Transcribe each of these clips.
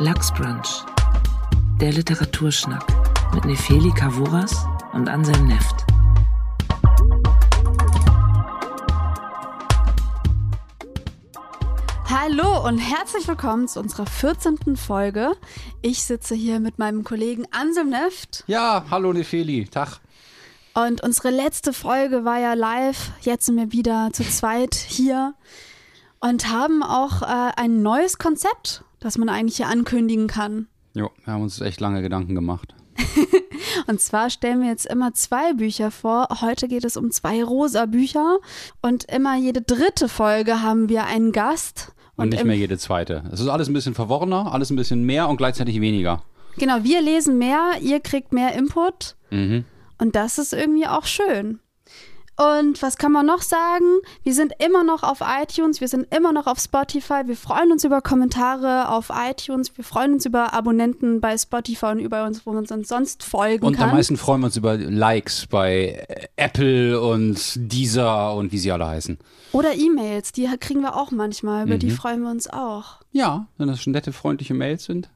Lachsbrunch. Der Literaturschnack mit Nefeli Kavuras und Anselm Neft. Hallo und herzlich willkommen zu unserer 14. Folge. Ich sitze hier mit meinem Kollegen Anselm Neft. Ja, hallo Nefeli, Tag. Und unsere letzte Folge war ja live. Jetzt sind wir wieder zu zweit hier und haben auch äh, ein neues Konzept, das man eigentlich hier ankündigen kann. Jo, wir haben uns echt lange Gedanken gemacht. Und zwar stellen wir jetzt immer zwei Bücher vor. Heute geht es um zwei rosa Bücher. Und immer jede dritte Folge haben wir einen Gast. Und, nicht mehr jede zweite. Es ist alles ein bisschen verworrener, alles ein bisschen mehr und gleichzeitig weniger. Genau, wir lesen mehr, ihr kriegt mehr Input. Mhm. Und das ist irgendwie auch schön. Und was kann man noch sagen? Wir sind immer noch auf iTunes, wir sind immer noch auf Spotify. Wir freuen uns über Kommentare auf iTunes, wir freuen uns über Abonnenten bei Spotify und über uns, wo man uns sonst folgen Und kann. am meisten freuen wir uns über Likes bei Apple und Deezer und wie sie alle heißen. Oder E-Mails, die kriegen wir auch manchmal, über die Mhm. freuen wir uns auch. Ja, wenn das schon nette, freundliche Mails sind.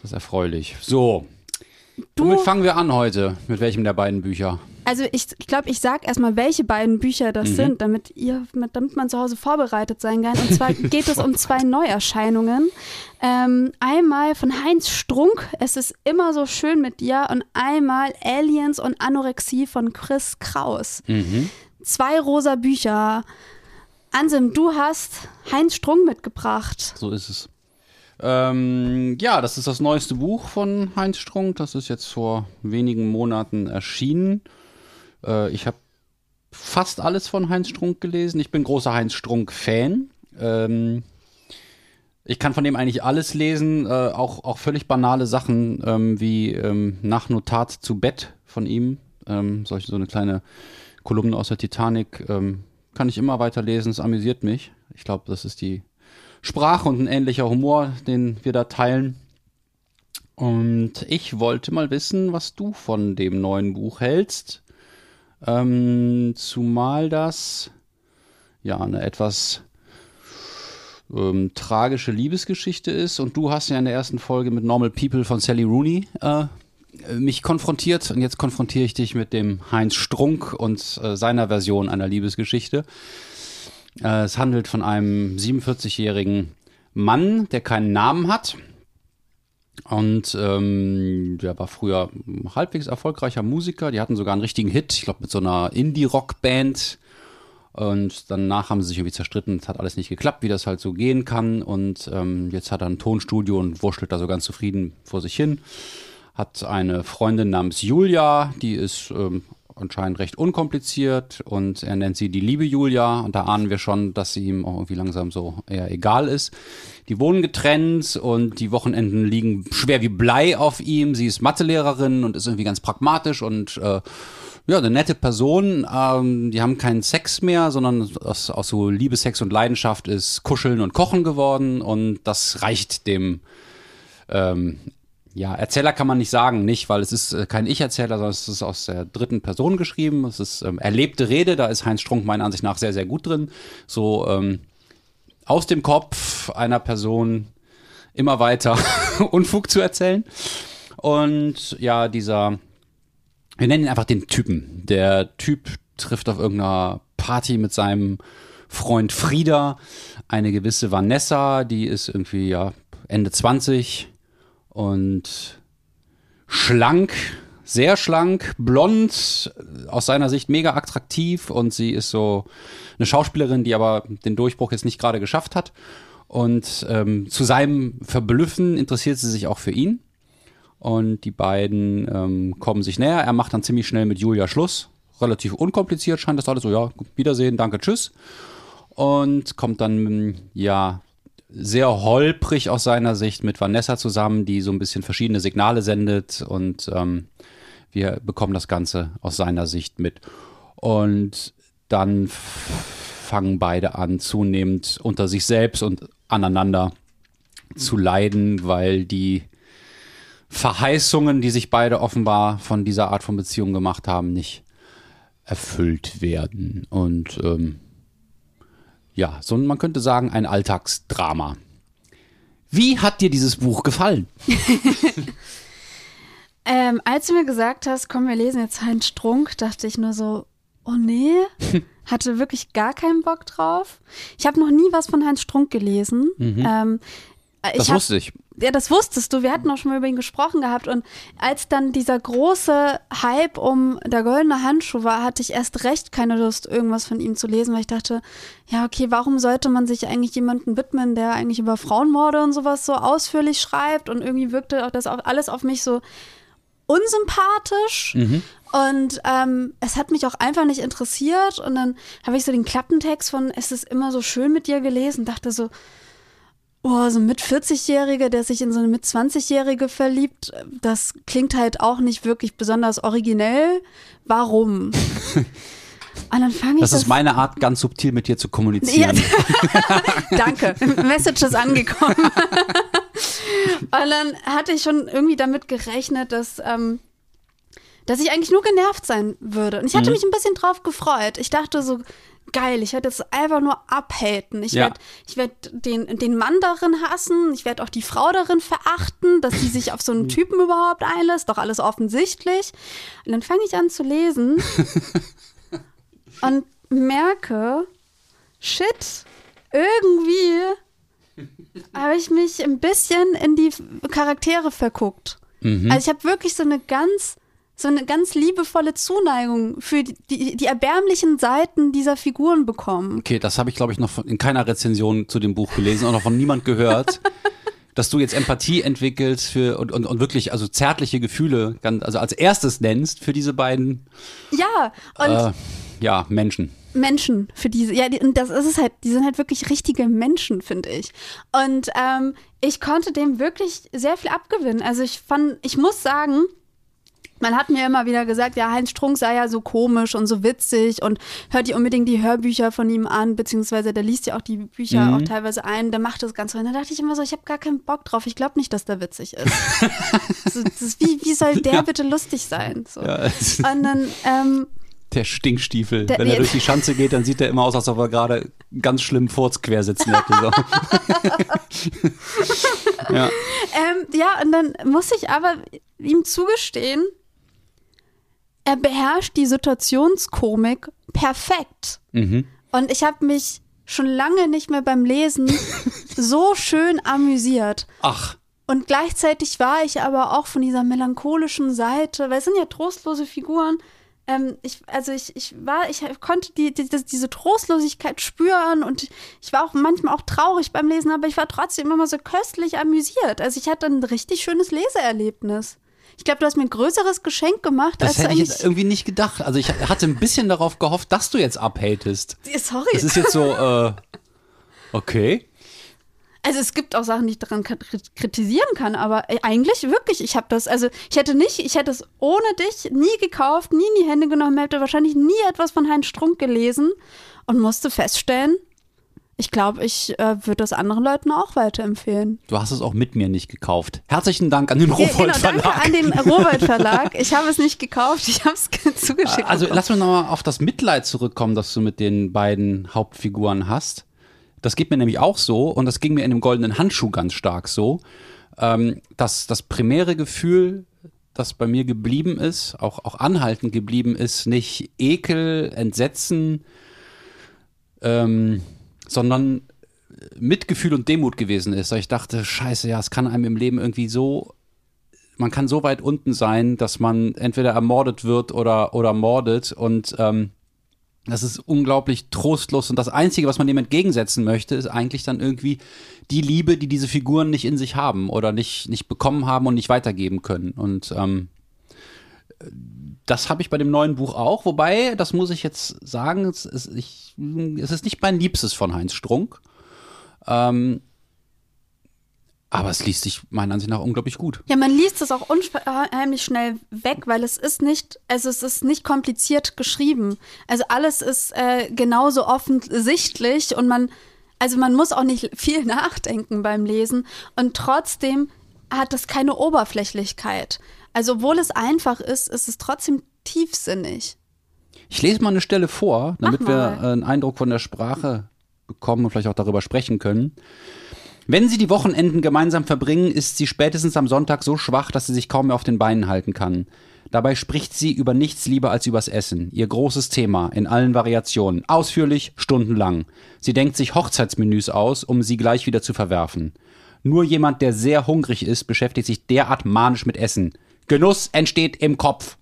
Das ist erfreulich. So, Du, womit fangen wir an heute? Mit welchem der beiden Bücher? Also ich, ich glaube, ich sag erstmal, welche beiden Bücher das Mhm. sind, damit ihr, mit- damit man zu Hause vorbereitet sein kann. Und zwar geht es um zwei Neuerscheinungen. Ähm, einmal von Heinz Strunk, es ist immer so schön mit dir, und einmal Aliens und Anorexie von Chris Kraus. Mhm. Zwei rosa Bücher. Anselm, du hast Heinz Strunk mitgebracht. So ist es. Ähm, ja, das ist das neueste Buch von Heinz Strunk. Das ist jetzt vor wenigen Monaten erschienen. Äh, ich habe fast alles von Heinz Strunk gelesen. Ich bin großer Heinz Strunk-Fan. Ähm, ich kann von dem eigentlich alles lesen, äh, auch, auch völlig banale Sachen ähm, wie ähm, Nach Notat zu Bett von ihm. Ähm, solche, so eine kleine Kolumne aus der Titanic ähm, kann ich immer weiterlesen. Es amüsiert mich. Ich glaube, das ist die Sprache und ein ähnlicher Humor, den wir da teilen. Und ich wollte mal wissen, was du von dem neuen Buch hältst. Ähm, zumal das ja eine etwas ähm, tragische Liebesgeschichte ist. Und du hast ja in der ersten Folge mit Normal People von Sally Rooney äh, mich konfrontiert. Und jetzt konfrontiere ich dich mit dem Heinz Strunk und äh, seiner Version einer Liebesgeschichte. Äh, es handelt von einem 47-jährigen Mann, der keinen Namen hat. Und ähm, der war früher halbwegs erfolgreicher Musiker. Die hatten sogar einen richtigen Hit, ich glaube mit so einer Indie-Rock-Band. Und danach haben sie sich irgendwie zerstritten. Es hat alles nicht geklappt, wie das halt so gehen kann. Und ähm, jetzt hat er ein Tonstudio und wurschtelt da so ganz zufrieden vor sich hin. Hat eine Freundin namens Julia, die ist ähm, anscheinend recht unkompliziert und er nennt sie die liebe Julia und da ahnen wir schon, dass sie ihm auch irgendwie langsam so eher egal ist. Die wohnen getrennt und die Wochenenden liegen schwer wie Blei auf ihm. Sie ist Mathelehrerin und ist irgendwie ganz pragmatisch und äh, ja, eine nette Person. Ähm, die haben keinen Sex mehr, sondern aus, aus so Liebe, Sex und Leidenschaft ist Kuscheln und Kochen geworden und das reicht dem ähm, ja, Erzähler kann man nicht sagen, nicht, weil es ist äh, kein Ich-Erzähler, sondern es ist aus der dritten Person geschrieben. Es ist ähm, erlebte Rede, da ist Heinz Strunk meiner Ansicht nach sehr, sehr gut drin. So ähm, aus dem Kopf einer Person immer weiter Unfug zu erzählen. Und ja, dieser, wir nennen ihn einfach den Typen. Der Typ trifft auf irgendeiner Party mit seinem Freund Frieda eine gewisse Vanessa, die ist irgendwie ja Ende 20 und schlank, sehr schlank, blond, aus seiner Sicht mega attraktiv und sie ist so eine Schauspielerin, die aber den Durchbruch jetzt nicht gerade geschafft hat. Und ähm, zu seinem Verblüffen interessiert sie sich auch für ihn. Und die beiden ähm, kommen sich näher. Er macht dann ziemlich schnell mit Julia Schluss. Relativ unkompliziert scheint das alles so, ja, Wiedersehen, danke, tschüss. Und kommt dann, ja, sehr holprig aus seiner Sicht mit Vanessa zusammen, die so ein bisschen verschiedene Signale sendet und ähm, wir bekommen das Ganze aus seiner Sicht mit. Und dann fangen beide an, zunehmend unter sich selbst und aneinander zu leiden, weil die Verheißungen, die sich beide offenbar von dieser Art von Beziehung gemacht haben, nicht erfüllt werden. Und ähm, ja, so man könnte sagen, ein Alltagsdrama. Wie hat dir dieses Buch gefallen? Ähm, als du mir gesagt hast, komm, wir lesen jetzt Heinz Strunk, dachte ich nur so, oh nee, hatte wirklich gar keinen Bock drauf. Ich habe noch nie was von Heinz Strunk gelesen. Ähm, ich Das hab, wusste ich. Ja, das wusstest du. Wir hatten auch schon mal über ihn gesprochen gehabt. Und als dann dieser große Hype um der goldene Handschuh war, hatte ich erst recht keine Lust, irgendwas von ihm zu lesen, weil ich dachte, ja, okay, warum sollte man sich eigentlich jemandem widmen, der eigentlich über Frauenmorde und sowas so ausführlich schreibt? Und irgendwie wirkte auch das auch alles auf mich so unsympathisch. Und ähm, es hat mich auch einfach nicht interessiert. Und dann habe ich so den Klappentext von Es ist immer so schön mit dir gelesen, dachte so, Oh, so ein mit 40-Jährige, der sich in so eine mit 20-Jährige verliebt, das klingt halt auch nicht wirklich besonders originell. Warum? Und dann fange ich Das ist meine Art, ganz subtil mit dir zu ja, kommunizieren. Danke. Message ist angekommen. Und dann hatte ich schon irgendwie damit gerechnet, dass, ähm, dass ich eigentlich nur genervt sein würde. Und ich hatte mich ein bisschen drauf gefreut. Ich dachte so, geil, ich werde jetzt einfach nur abhaten. Ich Ja. werde ich werd den, den Mann darin hassen. Ich werde auch die Frau darin verachten, dass sie sich auf so einen Typen überhaupt einlässt. Doch alles offensichtlich. Und dann fange ich an zu lesen und merke, shit, irgendwie habe ich mich ein bisschen in die Charaktere verguckt. Also ich habe wirklich so eine ganz, so eine ganz liebevolle Zuneigung für die, die, die erbärmlichen Seiten dieser Figuren bekommen. Okay, das habe ich, glaube ich, noch von, in keiner Rezension zu dem Buch gelesen und noch von niemand gehört. dass du jetzt Empathie entwickelst für und, und, und wirklich also zärtliche Gefühle ganz, also als erstes nennst für diese beiden Ja, und äh, ja, Menschen. Menschen für diese, ja, die, und das ist es halt, die sind halt wirklich richtige Menschen, finde ich. Und ähm, ich konnte dem wirklich sehr viel abgewinnen. Also ich fand, ich muss sagen, man hat mir immer wieder gesagt, ja, Heinz Strunk sei ja so komisch und so witzig und hört ihr unbedingt die Hörbücher von ihm an, beziehungsweise der liest ja auch die Bücher Mhm. auch teilweise ein, der macht das ganz Und da dachte ich immer so, ich habe gar keinen Bock drauf. Ich glaube nicht, dass der witzig ist. so, ist wie, wie soll der bitte lustig sein? So. Ja, Und dann, ähm, Der Stinkstiefel. Der- Wenn er durch die Schanze geht, dann sieht er immer aus, als ob er gerade ganz schlimm Furz quersitzen hätte. So. ja. Ähm, ja, und dann muss ich aber ihm zugestehen, er beherrscht die Situationskomik perfekt. Mhm. Und ich habe mich schon lange nicht mehr beim Lesen so schön amüsiert. Ach, Und gleichzeitig war ich aber auch von dieser melancholischen Seite, weil es sind ja trostlose Figuren. Ähm, ich, also ich, ich war, ich konnte die, die, diese Trostlosigkeit spüren und ich war auch manchmal auch traurig beim Lesen, aber ich war trotzdem immer so köstlich amüsiert. Also ich hatte ein richtig schönes Leseerlebnis. Ich glaube, du hast mir ein größeres Geschenk gemacht, das als du hätte ich eigentlich. jetzt irgendwie nicht gedacht. Also ich hatte ein bisschen darauf gehofft, dass du jetzt abhatest. Sorry. Das ist jetzt so, äh, okay. Also es gibt auch Sachen, die ich daran krit- kritisieren kann, aber äh, eigentlich wirklich, ich habe das, also ich hätte nicht, ich hätte es ohne dich nie gekauft, nie in die Hände genommen, hätte wahrscheinlich nie etwas von Heinz Strunk gelesen und musste feststellen, ich glaube, ich äh, würde das anderen Leuten auch weiterempfehlen. Du hast es auch mit mir nicht gekauft. Herzlichen Dank an den Ja, Rowold genau, danke Verlag. an den Rowold Verlag. Ich habe es nicht gekauft, ich habe es zugeschickt. Also bekommen. lass mich nochmal auf das Mitleid zurückkommen, das du mit den beiden Hauptfiguren hast. Das geht mir nämlich auch so und das ging mir in dem goldenen Handschuh ganz stark so, ähm, dass das primäre Gefühl, das bei mir geblieben ist, auch, auch anhaltend geblieben ist, nicht Ekel, Entsetzen, ähm, sondern Mitgefühl und Demut gewesen ist. Ich dachte, scheiße, ja, es kann einem im Leben irgendwie so man kann so weit unten sein, dass man entweder ermordet wird oder, oder mordet. Und ähm, das ist unglaublich trostlos. Und das Einzige, was man dem entgegensetzen möchte, ist eigentlich dann irgendwie die Liebe, die diese Figuren nicht in sich haben oder nicht, nicht bekommen haben und nicht weitergeben können. Und ähm, das habe ich bei dem neuen Buch auch, wobei, das muss ich jetzt sagen, es ist, ich, es ist nicht mein Liebstes von Heinz Strunk. Ähm, aber es liest sich meiner Ansicht nach unglaublich gut. Ja, man liest es auch unheimlich schnell weg, weil es ist nicht, also es ist nicht kompliziert geschrieben. Also alles ist äh, genauso offensichtlich und man, also man muss auch nicht viel nachdenken beim Lesen und trotzdem hat es keine Oberflächlichkeit. Also obwohl es einfach ist, ist es trotzdem tiefsinnig. Ich lese mal eine Stelle vor, damit wir äh, einen Eindruck von der Sprache bekommen und vielleicht auch darüber sprechen können. Wenn sie die Wochenenden gemeinsam verbringen, ist sie spätestens am Sonntag so schwach, dass sie sich kaum mehr auf den Beinen halten kann. Dabei spricht sie über nichts lieber als übers Essen. Ihr großes Thema in allen Variationen. Ausführlich, stundenlang. Sie denkt sich Hochzeitsmenüs aus, um sie gleich wieder zu verwerfen. Nur jemand, der sehr hungrig ist, beschäftigt sich derart manisch mit Essen. Genuss entsteht im Kopf.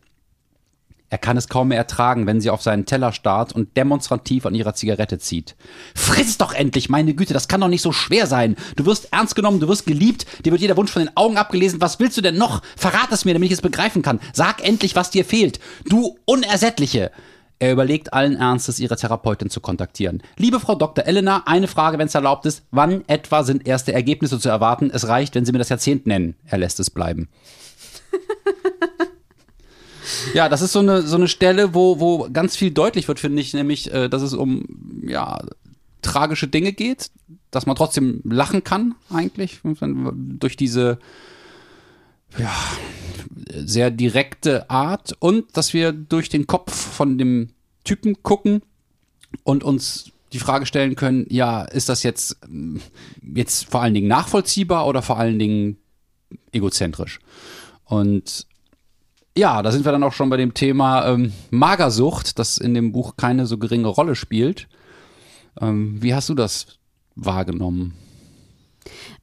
Er kann es kaum mehr ertragen, wenn sie auf seinen Teller starrt und demonstrativ an ihrer Zigarette zieht. Friss doch endlich, meine Güte, das kann doch nicht so schwer sein. Du wirst ernst genommen, du wirst geliebt, dir wird jeder Wunsch von den Augen abgelesen. Was willst du denn noch? Verrat es mir, damit ich es begreifen kann. Sag endlich, was dir fehlt. Du Unersättliche. Er überlegt allen Ernstes, ihre Therapeutin zu kontaktieren. Liebe Frau Dr. Elena, eine Frage, wenn es erlaubt ist. Wann etwa sind erste Ergebnisse zu erwarten? Es reicht, wenn Sie mir das Jahrzehnt nennen. Er lässt es bleiben. Ja, das ist so eine, so eine Stelle, wo, wo ganz viel deutlich wird, finde ich, nämlich, äh, dass es um ja, tragische Dinge geht, dass man trotzdem lachen kann, eigentlich, durch diese ja, sehr direkte Art und dass wir durch den Kopf von dem Typen gucken und uns die Frage stellen können, ja, ist das jetzt, jetzt vor allen Dingen nachvollziehbar oder vor allen Dingen egozentrisch? Und ja, da sind wir dann auch schon bei dem Thema ähm, Magersucht, das in dem Buch keine so geringe Rolle spielt. Ähm, wie hast du das wahrgenommen?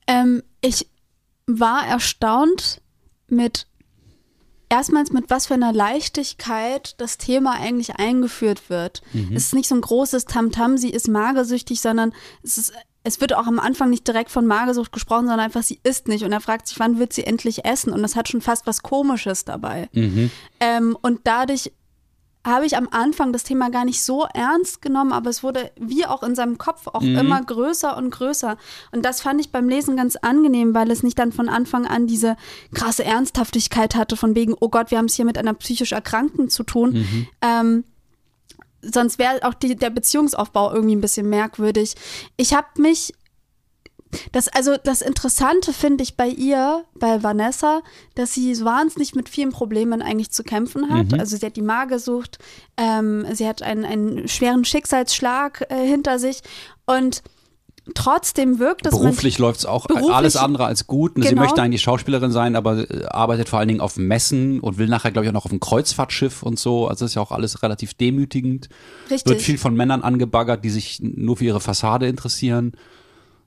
Ähm, ich war erstaunt mit erstmals mit was für einer Leichtigkeit das Thema eigentlich eingeführt wird. Mhm. Es ist nicht so ein großes Tamtam, -Tam, sie ist magersüchtig, sondern es ist es wird auch am Anfang nicht direkt von Magersucht gesprochen, sondern einfach, sie isst nicht. Und er fragt sich, wann wird sie endlich essen? Und das hat schon fast was Komisches dabei. Mhm. Ähm, und dadurch habe ich am Anfang das Thema gar nicht so ernst genommen, aber es wurde wie auch in seinem Kopf auch mhm. immer größer und größer. Und das fand ich beim Lesen ganz angenehm, weil es nicht dann von Anfang an diese krasse Ernsthaftigkeit hatte, von wegen, oh Gott, wir haben es hier mit einer psychisch Erkrankten zu tun. Mhm. Ähm, sonst wäre auch die, der Beziehungsaufbau irgendwie ein bisschen merkwürdig. Ich habe mich das, also das Interessante finde ich bei ihr, bei Vanessa, dass sie so wahnsinnig mit vielen Problemen eigentlich zu kämpfen hat. Mhm. Also sie hat die Magersucht, ähm, sie hat einen, einen schweren Schicksalsschlag äh, hinter sich und trotzdem wirkt es. Beruflich läuft es auch alles andere als gut. Genau. Sie möchte eigentlich Schauspielerin sein, aber äh, arbeitet vor allen Dingen auf Messen und will nachher, glaube ich, auch noch auf ein Kreuzfahrtschiff und so. Also ist ja auch alles relativ demütigend. Richtig. Wird viel von Männern angebaggert, die sich nur für ihre Fassade interessieren.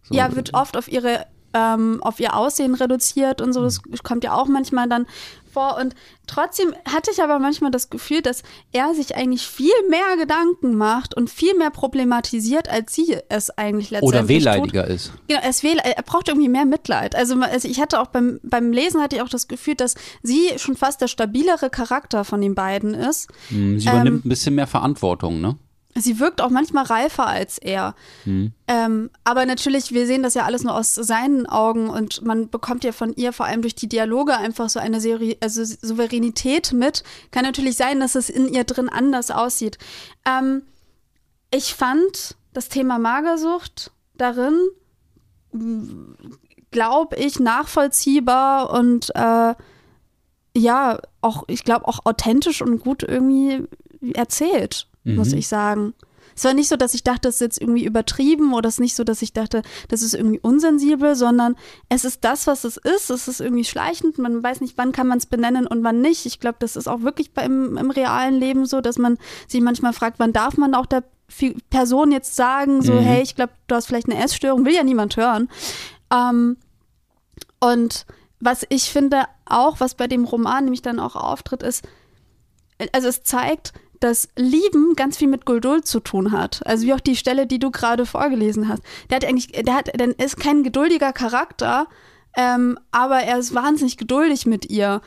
So. Ja, wird oft auf ihre ähm, auf ihr Aussehen reduziert und so. Das mhm. kommt ja auch manchmal dann vor. Und trotzdem hatte ich aber manchmal das Gefühl, dass er sich eigentlich viel mehr Gedanken macht und viel mehr problematisiert, als sie es eigentlich letztendlich Oder wehleidiger tut. ist. Genau, er, er braucht irgendwie mehr Mitleid. Also, also ich hatte auch beim, beim Lesen hatte ich auch das Gefühl, dass sie schon fast der stabilere Charakter von den beiden ist. Mhm, sie übernimmt ähm, ein bisschen mehr Verantwortung, ne? Sie wirkt auch manchmal reifer als er. Mhm. Ähm, aber natürlich, wir sehen das ja alles nur aus seinen Augen und man bekommt ja von ihr vor allem durch die Dialoge einfach so eine Seri also Souveränität mit. Kann natürlich sein, dass es in ihr drin anders aussieht. Ähm, ich fand das Thema Magersucht darin, glaube ich, nachvollziehbar und äh, ja, auch, ich glaube, auch authentisch und gut irgendwie erzählt mhm. muss ich sagen. Es war nicht so, dass ich dachte, das ist jetzt irgendwie übertrieben oder es ist nicht so, dass ich dachte, das ist irgendwie unsensibel, sondern es ist das, was es ist. Es ist irgendwie schleichend. Man weiß nicht, wann kann man es benennen und wann nicht. Ich glaube, das ist auch wirklich beim, im realen Leben so, dass man sich manchmal fragt, wann darf man auch der Person jetzt sagen, so, mhm. hey, ich glaube, du hast vielleicht eine Essstörung, will ja niemand hören. Ähm, und was ich finde auch, was bei dem Roman nämlich dann auch auftritt, ist, also es zeigt, dass Lieben ganz viel mit Geduld zu tun hat. Also wie auch die Stelle, die du gerade vorgelesen hast. Der hat eigentlich, der hat, der ist kein geduldiger Charakter, ähm, aber er ist wahnsinnig geduldig mit ihr.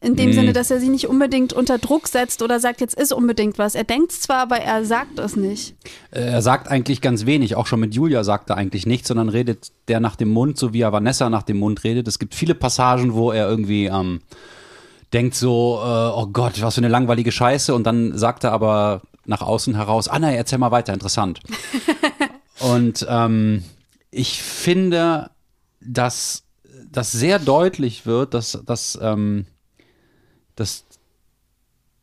In dem mhm. Sinne, dass er sie nicht unbedingt unter Druck setzt oder sagt, jetzt ist unbedingt was. Er denkt zwar, aber er sagt es nicht. Äh, er sagt eigentlich ganz wenig. Auch schon mit Julia sagt er eigentlich nichts, sondern redet der nach dem Mund, so wie er Vanessa nach dem Mund redet. Es gibt viele Passagen, wo er irgendwie ähm, denkt so, äh, oh Gott, was für eine langweilige Scheiße. Und dann sagt er aber nach außen heraus, Anna, erzähl mal weiter, interessant. und ähm, ich finde, dass das sehr deutlich wird, dass, dass, ähm, dass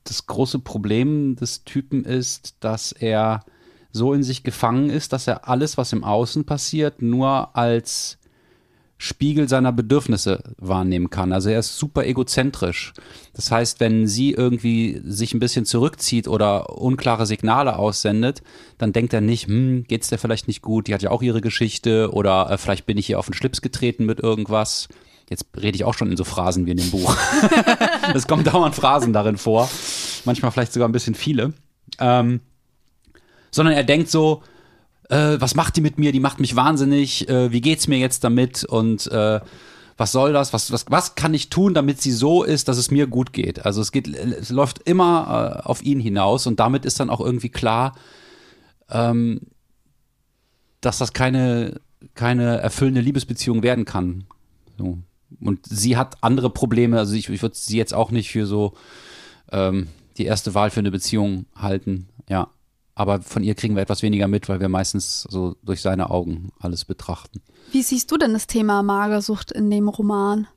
das große Problem des Typen ist, dass er so in sich gefangen ist, dass er alles, was im Außen passiert, nur als Spiegel seiner Bedürfnisse wahrnehmen kann. Also er ist super egozentrisch. Das heißt, wenn sie irgendwie sich ein bisschen zurückzieht oder unklare Signale aussendet, dann denkt er nicht, hm, geht's der vielleicht nicht gut, die hat ja auch ihre Geschichte oder äh, vielleicht bin ich hier auf den Schlips getreten mit irgendwas. Jetzt rede ich auch schon in so Phrasen wie in dem Buch. es kommen dauernd Phrasen darin vor. Manchmal vielleicht sogar ein bisschen viele. Ähm, sondern er denkt so, äh, was macht die mit mir? Die macht mich wahnsinnig. Äh, wie geht's mir jetzt damit? Und äh, was soll das? Was, was, was kann ich tun, damit sie so ist, dass es mir gut geht? Also es geht, es läuft immer äh, auf ihn hinaus und damit ist dann auch irgendwie klar, ähm, dass das keine, keine erfüllende Liebesbeziehung werden kann. So. Und sie hat andere Probleme, also ich, ich würde sie jetzt auch nicht für so ähm, die erste Wahl für eine Beziehung halten. Ja aber von ihr kriegen wir etwas weniger mit, weil wir meistens so durch seine Augen alles betrachten. Wie siehst du denn das Thema Magersucht in dem Roman?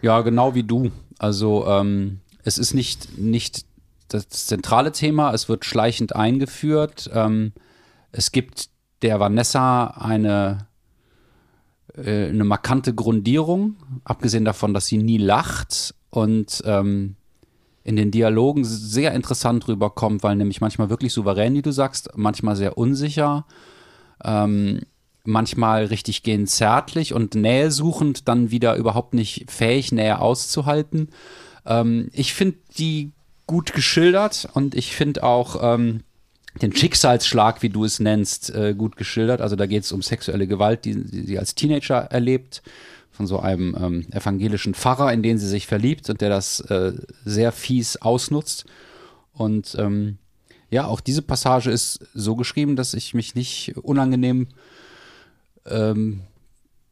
Ja, genau wie du. Also ähm, es ist nicht, nicht das zentrale Thema, es wird schleichend eingeführt. Ähm, es gibt der Vanessa eine, äh, eine markante Grundierung, abgesehen davon, dass sie nie lacht und ähm, in den Dialogen sehr interessant rüberkommt, weil nämlich manchmal wirklich souverän, wie du sagst, manchmal sehr unsicher, ähm, manchmal richtig gehend zärtlich und nähesuchend, dann wieder überhaupt nicht fähig, Nähe auszuhalten. Ähm, ich finde die gut geschildert und ich finde auch ähm, den Schicksalsschlag, wie du es nennst, äh, gut geschildert. Also da geht es um sexuelle Gewalt, die sie als Teenager erlebt von so einem ähm, evangelischen Pfarrer, in den sie sich verliebt und der das äh, sehr fies ausnutzt. Und ähm, ja, auch diese Passage ist so geschrieben, dass ich mich nicht unangenehm ähm,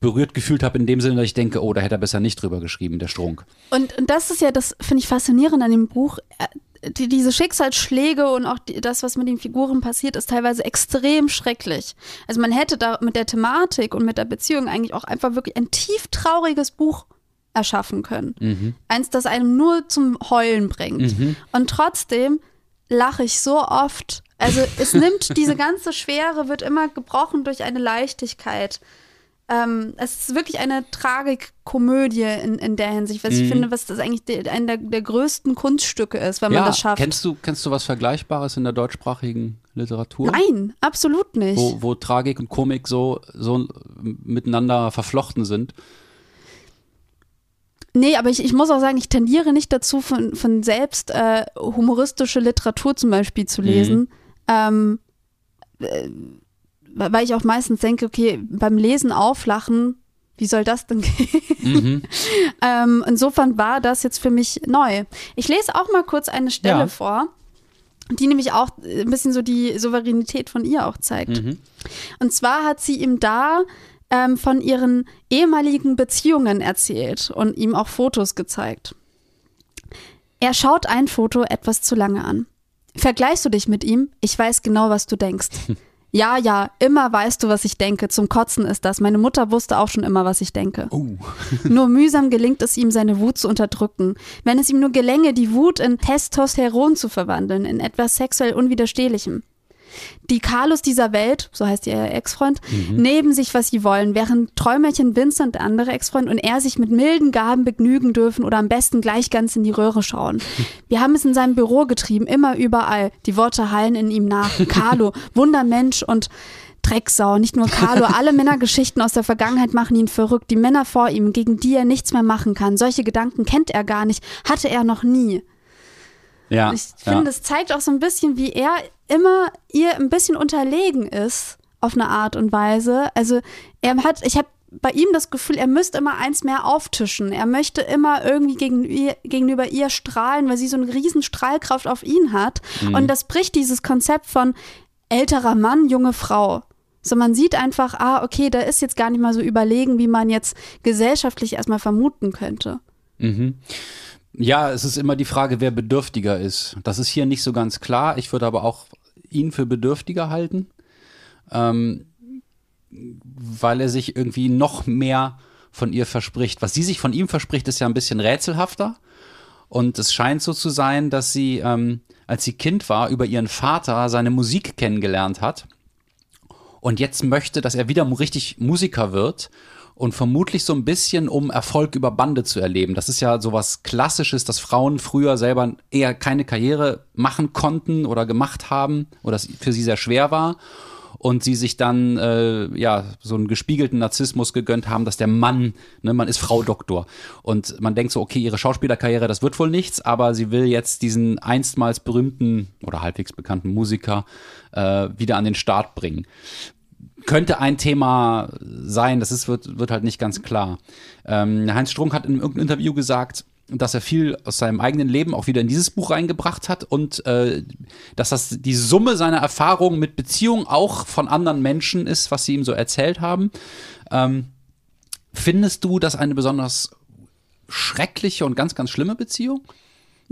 berührt gefühlt habe, in dem Sinne, dass ich denke, oh, da hätte er besser nicht drüber geschrieben, der Strunk. Und, und das ist ja, das finde ich faszinierend an dem Buch die, diese Schicksalsschläge und auch die, das, was mit den Figuren passiert, ist teilweise extrem schrecklich. Also man hätte da mit der Thematik und mit der Beziehung eigentlich auch einfach wirklich ein tief trauriges Buch erschaffen können. Mhm. Eins, das einem nur zum Heulen bringt. Mhm. Und trotzdem lache ich so oft. Also es nimmt diese ganze Schwere, wird immer gebrochen durch eine Leichtigkeit. Ähm, es ist wirklich eine Tragikkomödie in, in der Hinsicht, was mhm. ich finde, was das eigentlich de, einer der, der, größten Kunststücke ist, wenn ja, man das schafft. Kennst du, kennst du was Vergleichbares in der deutschsprachigen Literatur? Nein, absolut nicht. Wo, wo Tragik und Komik so, so miteinander verflochten sind? Nee, aber ich, ich muss auch sagen, ich tendiere nicht dazu, von, von selbst äh, humoristische Literatur zum Beispiel zu lesen. Mhm. Ähm, äh, weil ich auch meistens denke, okay, beim Lesen auflachen, wie soll das denn gehen? Mhm. ähm, insofern war das jetzt für mich neu. Ich lese auch mal kurz eine Stelle ja. vor, die nämlich auch ein bisschen so die Souveränität von ihr auch zeigt. Mhm. Und zwar hat sie ihm da ähm, von ihren ehemaligen Beziehungen erzählt und ihm auch Fotos gezeigt. Er schaut ein Foto etwas zu lange an. Vergleichst du dich mit ihm? Ich weiß genau, was du denkst. Ja, ja, immer weißt du, was ich denke. Zum Kotzen ist das. Meine Mutter wusste auch schon immer, was ich denke. Oh. nur mühsam gelingt es ihm, seine Wut zu unterdrücken. Wenn es ihm nur gelänge, die Wut in Testosteron zu verwandeln, in etwas sexuell Unwiderstehlichem die Carlos dieser Welt, so heißt ihr Ex-Freund, mhm. neben sich, was sie wollen, während Träumerchen Vincent, der andere Ex-Freund, und er sich mit milden Gaben begnügen dürfen oder am besten gleich ganz in die Röhre schauen. Wir haben es in seinem Büro getrieben, immer überall. Die Worte hallen in ihm nach. Carlo, Wundermensch und Drecksau, nicht nur Carlo, alle Männergeschichten aus der Vergangenheit machen ihn verrückt. Die Männer vor ihm, gegen die er nichts mehr machen kann. Solche Gedanken kennt er gar nicht, hatte er noch nie. Ja, ich finde, ja. es zeigt auch so ein bisschen, wie er immer ihr ein bisschen unterlegen ist, auf eine Art und Weise. Also er hat, ich habe bei ihm das Gefühl, er müsste immer eins mehr auftischen. Er möchte immer irgendwie gegen ihr, gegenüber ihr strahlen, weil sie so eine riesen Strahlkraft auf ihn hat. Mhm. Und das bricht dieses Konzept von älterer Mann, junge Frau. So, man sieht einfach, ah, okay, da ist jetzt gar nicht mal so überlegen, wie man jetzt gesellschaftlich erstmal vermuten könnte. Mhm. Ja, es ist immer die Frage, wer bedürftiger ist. Das ist hier nicht so ganz klar. Ich würde aber auch ihn für bedürftiger halten, ähm, weil er sich irgendwie noch mehr von ihr verspricht. Was sie sich von ihm verspricht, ist ja ein bisschen rätselhafter. Und es scheint so zu sein, dass sie, ähm, als sie Kind war, über ihren Vater seine Musik kennengelernt hat und jetzt möchte, dass er wieder richtig Musiker wird und vermutlich so ein bisschen, um Erfolg über Bande zu erleben. Das ist ja sowas Klassisches, dass Frauen früher selber eher keine Karriere machen konnten oder gemacht haben oder es für sie sehr schwer war und sie sich dann äh, ja so einen gespiegelten Narzissmus gegönnt haben, dass der Mann, ne, man ist Frau Doktor und man denkt so, okay, ihre Schauspielerkarriere, das wird wohl nichts, aber sie will jetzt diesen einstmals berühmten oder halbwegs bekannten Musiker äh, wieder an den Start bringen könnte ein Thema sein, das ist, wird, wird halt nicht ganz klar. Ähm, Heinz Strunk hat in irgendeinem Interview gesagt, dass er viel aus seinem eigenen Leben auch wieder in dieses Buch reingebracht hat und äh, dass das die Summe seiner Erfahrungen mit Beziehungen auch von anderen Menschen ist, was sie ihm so erzählt haben. Ähm, findest du das eine besonders schreckliche und ganz, ganz schlimme Beziehung?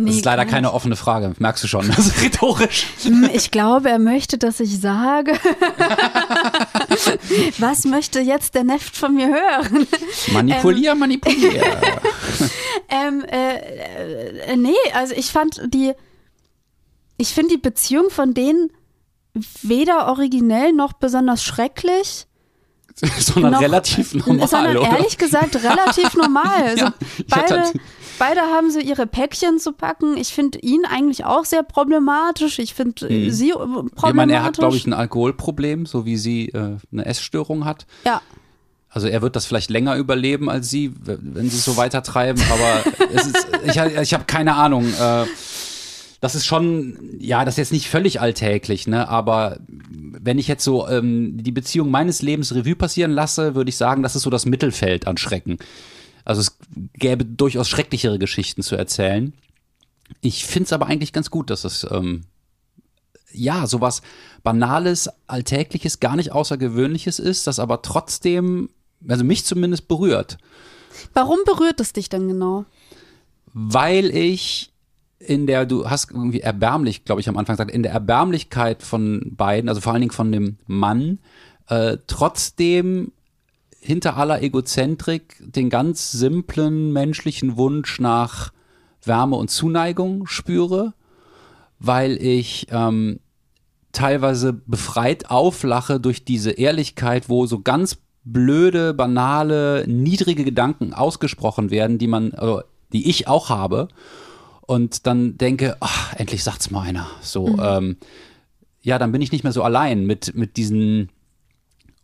Nee, das ist leider keine offene Frage, merkst du schon. Das ist rhetorisch. Hm, Ich glaube, er möchte, dass ich sage. Was möchte jetzt der Neft von mir hören? Manipulier, manipulier. Ähm, äh, äh, nee, also ich fand die, ich finde die Beziehung von denen weder originell noch besonders schrecklich, sondern noch, relativ normal, sondern oder? ehrlich gesagt relativ normal. Also Ja, ich beide, beide haben so ihre Päckchen zu packen. Ich finde ihn eigentlich auch sehr problematisch. Ich finde äh, sie äh, problematisch. Ich meine, er hat, glaube ich, ein Alkoholproblem, so wie sie äh, eine Essstörung hat. ja. Also er wird das vielleicht länger überleben als sie, wenn sie es so weitertreiben, aber es ist, ich, ich habe keine Ahnung. Äh, das ist schon, ja, das ist jetzt nicht völlig alltäglich, ne? Aber wenn ich jetzt so ähm, die Beziehung meines Lebens Revue passieren lasse, würde ich sagen, das ist so das Mittelfeld an Schrecken. Also es gäbe durchaus schrecklichere Geschichten zu erzählen. Ich finde es aber eigentlich ganz gut, dass es ähm, ja sowas Banales, Alltägliches, gar nicht Außergewöhnliches ist, das aber trotzdem, also mich zumindest berührt. Warum berührt es dich denn genau? weil ich in der, du hast irgendwie erbärmlich, glaube ich, am Anfang gesagt, in der Erbärmlichkeit von beiden, also vor allen Dingen von dem Mann, äh, trotzdem hinter aller Egozentrik den ganz simplen menschlichen Wunsch nach Wärme und Zuneigung spüre, weil ich ähm, teilweise befreit auflache durch diese Ehrlichkeit, wo so ganz blöde, banale, niedrige Gedanken ausgesprochen werden, die man, also, die ich auch habe. Und dann denke, ach, endlich sagt's mal einer. So, ähm, ja, dann bin ich nicht mehr so allein mit, mit diesen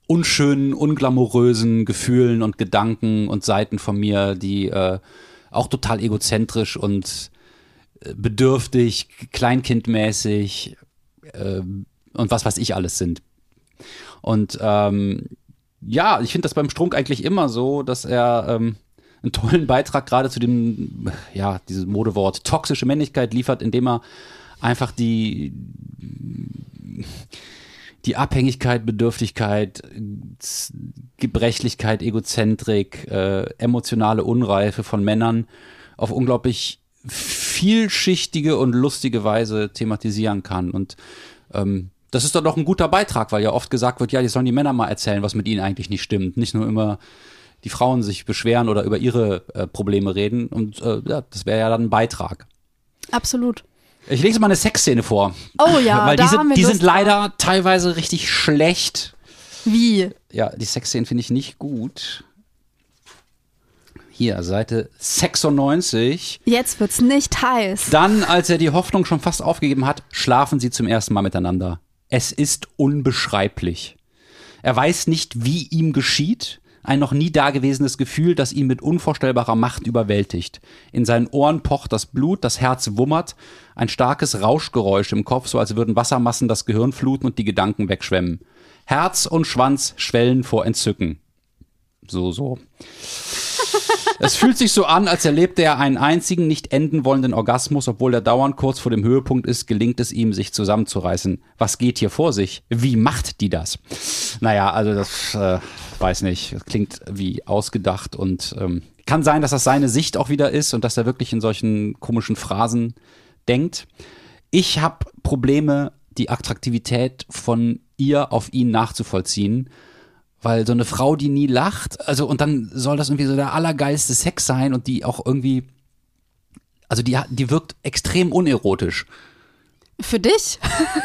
unschönen, unglamourösen Gefühlen und Gedanken und Seiten von mir, die äh, auch total egozentrisch und äh, bedürftig, kleinkindmäßig äh, und was weiß ich alles sind. Und ähm, ja, ich finde das beim Strunk eigentlich immer so, dass er ähm, einen tollen Beitrag gerade zu dem, ja, dieses Modewort toxische Männlichkeit liefert, indem er einfach die, die Abhängigkeit, Bedürftigkeit, Gebrechlichkeit, Egozentrik, äh, emotionale Unreife von Männern auf unglaublich vielschichtige und lustige Weise thematisieren kann. Und ähm, das ist doch doch ein guter Beitrag, weil ja oft gesagt wird, ja, die sollen die Männer mal erzählen, was mit ihnen eigentlich nicht stimmt. Nicht nur immer die Frauen sich beschweren oder über ihre äh, Probleme reden. Und äh, ja, das wäre ja dann ein Beitrag. Absolut. Ich lese mal eine Sexszene vor. Oh ja, weil die sind, die sind leider teilweise richtig schlecht. Wie? Ja, die Sexszenen finde ich nicht gut. Hier, Seite 96. Jetzt wird's nicht heiß. Dann, als er die Hoffnung schon fast aufgegeben hat, schlafen sie zum ersten Mal miteinander. Es ist unbeschreiblich. Er weiß nicht, wie ihm geschieht. Ein noch nie dagewesenes Gefühl, das ihn mit unvorstellbarer Macht überwältigt. In seinen Ohren pocht das Blut, das Herz wummert, ein starkes Rauschgeräusch im Kopf, so als würden Wassermassen das Gehirn fluten und die Gedanken wegschwemmen. Herz und Schwanz schwellen vor Entzücken. So, so. Es fühlt sich so an, als erlebte er einen einzigen, nicht enden wollenden Orgasmus, obwohl er dauernd kurz vor dem Höhepunkt ist, gelingt es ihm, sich zusammenzureißen. Was geht hier vor sich? Wie macht die das? Naja, also das äh, weiß nicht. Klingt wie ausgedacht und ähm, kann sein, dass das seine Sicht auch wieder ist und dass er wirklich in solchen komischen Phrasen denkt. Ich habe Probleme, die Attraktivität von ihr auf ihn nachzuvollziehen. Weil so eine Frau, die nie lacht, also und dann soll das irgendwie so der allergeilste Sex sein und die auch irgendwie, also die, die wirkt extrem unerotisch. Für dich?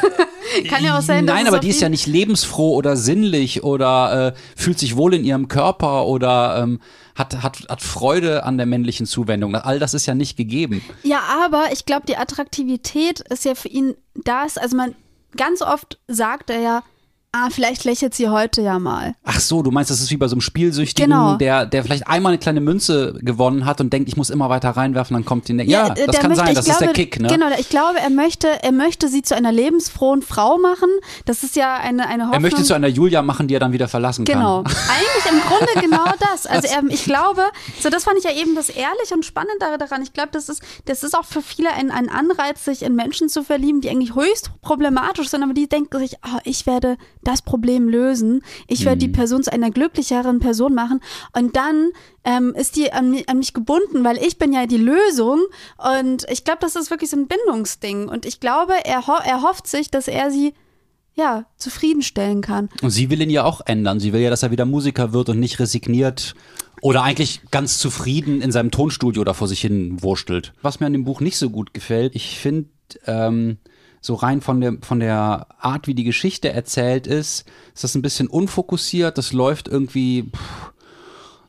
Kann ja auch sein, dass Nein, aber die ist ja nicht lebensfroh oder sinnlich oder äh, fühlt sich wohl in ihrem Körper oder ähm, hat, hat, hat Freude an der männlichen Zuwendung. All das ist ja nicht gegeben. Ja, aber ich glaube, die Attraktivität ist ja für ihn das. Also man ganz oft sagt er ja, ah, vielleicht lächelt sie heute ja mal. Ach so, du meinst, das ist wie bei so einem Spielsüchtigen, Genau. der, der vielleicht einmal eine kleine Münze gewonnen hat und denkt, ich muss immer weiter reinwerfen, dann kommt die. Ne ja, äh, das kann möchte, sein, das glaube, ist der Kick, ne? Genau, ich glaube, er möchte, er möchte sie zu einer lebensfrohen Frau machen. Das ist ja eine, eine Hoffnung. Er möchte zu einer Julia machen, die er dann wieder verlassen Genau. kann. Eigentlich im Grunde genau das. Also er, ich glaube, so das fand ich ja eben das Ehrliche und Spannende daran. Ich glaube, das ist, das ist auch für viele ein, ein Anreiz, sich in Menschen zu verlieben, die eigentlich höchst problematisch sind, aber die denken sich, oh, ich werde das Problem lösen. Ich werde die Person zu einer glücklicheren Person machen. Und dann ähm, ist die an, mi- an mich gebunden, weil ich bin ja die Lösung. Und ich glaube, das ist wirklich so ein Bindungsding. Und ich glaube, er, ho er hofft sich, dass er sie ja, zufriedenstellen kann. Und sie will ihn ja auch ändern. Sie will ja, dass er wieder Musiker wird und nicht resigniert oder eigentlich ganz zufrieden in seinem Tonstudio da vor sich hin wurstelt. Was mir an dem Buch nicht so gut gefällt, ich finde, ähm, so rein von der, von der Art, wie die Geschichte erzählt ist, ist das ein bisschen unfokussiert. Das läuft irgendwie pff,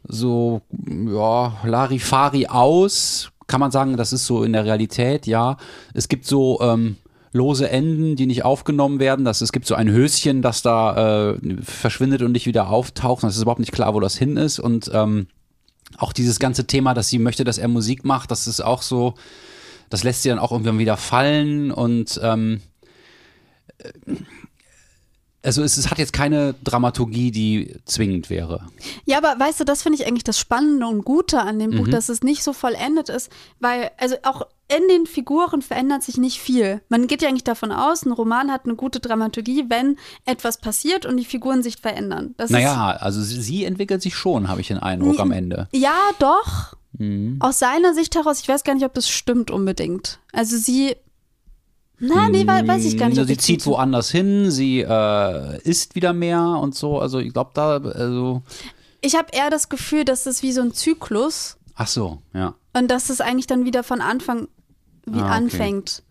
so, ja, Larifari aus. Kann man sagen, das ist so in der Realität, ja. Es gibt so ähm, lose Enden, die nicht aufgenommen werden. Das, es gibt so ein Höschen, das da äh, verschwindet und nicht wieder auftaucht. Es ist überhaupt nicht klar, wo das hin ist. Und ähm, auch dieses ganze Thema, dass sie möchte, dass er Musik macht, das ist auch so, das lässt sie dann auch irgendwann wieder fallen. Und ähm, also es, es hat jetzt keine Dramaturgie, die zwingend wäre. Ja, aber weißt du, das finde ich eigentlich das Spannende und Gute an dem Buch, Mhm. dass es nicht so vollendet ist, weil, also auch in den Figuren verändert sich nicht viel. Man geht ja eigentlich davon aus, ein Roman hat eine gute Dramaturgie, wenn etwas passiert und die Figuren sich verändern. Das Naja, also sie, entwickelt sich schon, habe ich den Eindruck am Ende. ja, doch. Mhm. Aus seiner Sicht heraus, ich weiß gar nicht, ob das stimmt unbedingt. Also sie, na, nee, wei- weiß ich gar nicht. Also sie das zieht woanders hin, sie äh, isst wieder mehr und so. Also ich glaube da, also Ich habe eher das Gefühl, dass das wie so ein Zyklus ach so, ja. Und dass es eigentlich dann wieder von Anfang wie Ah, okay. anfängt.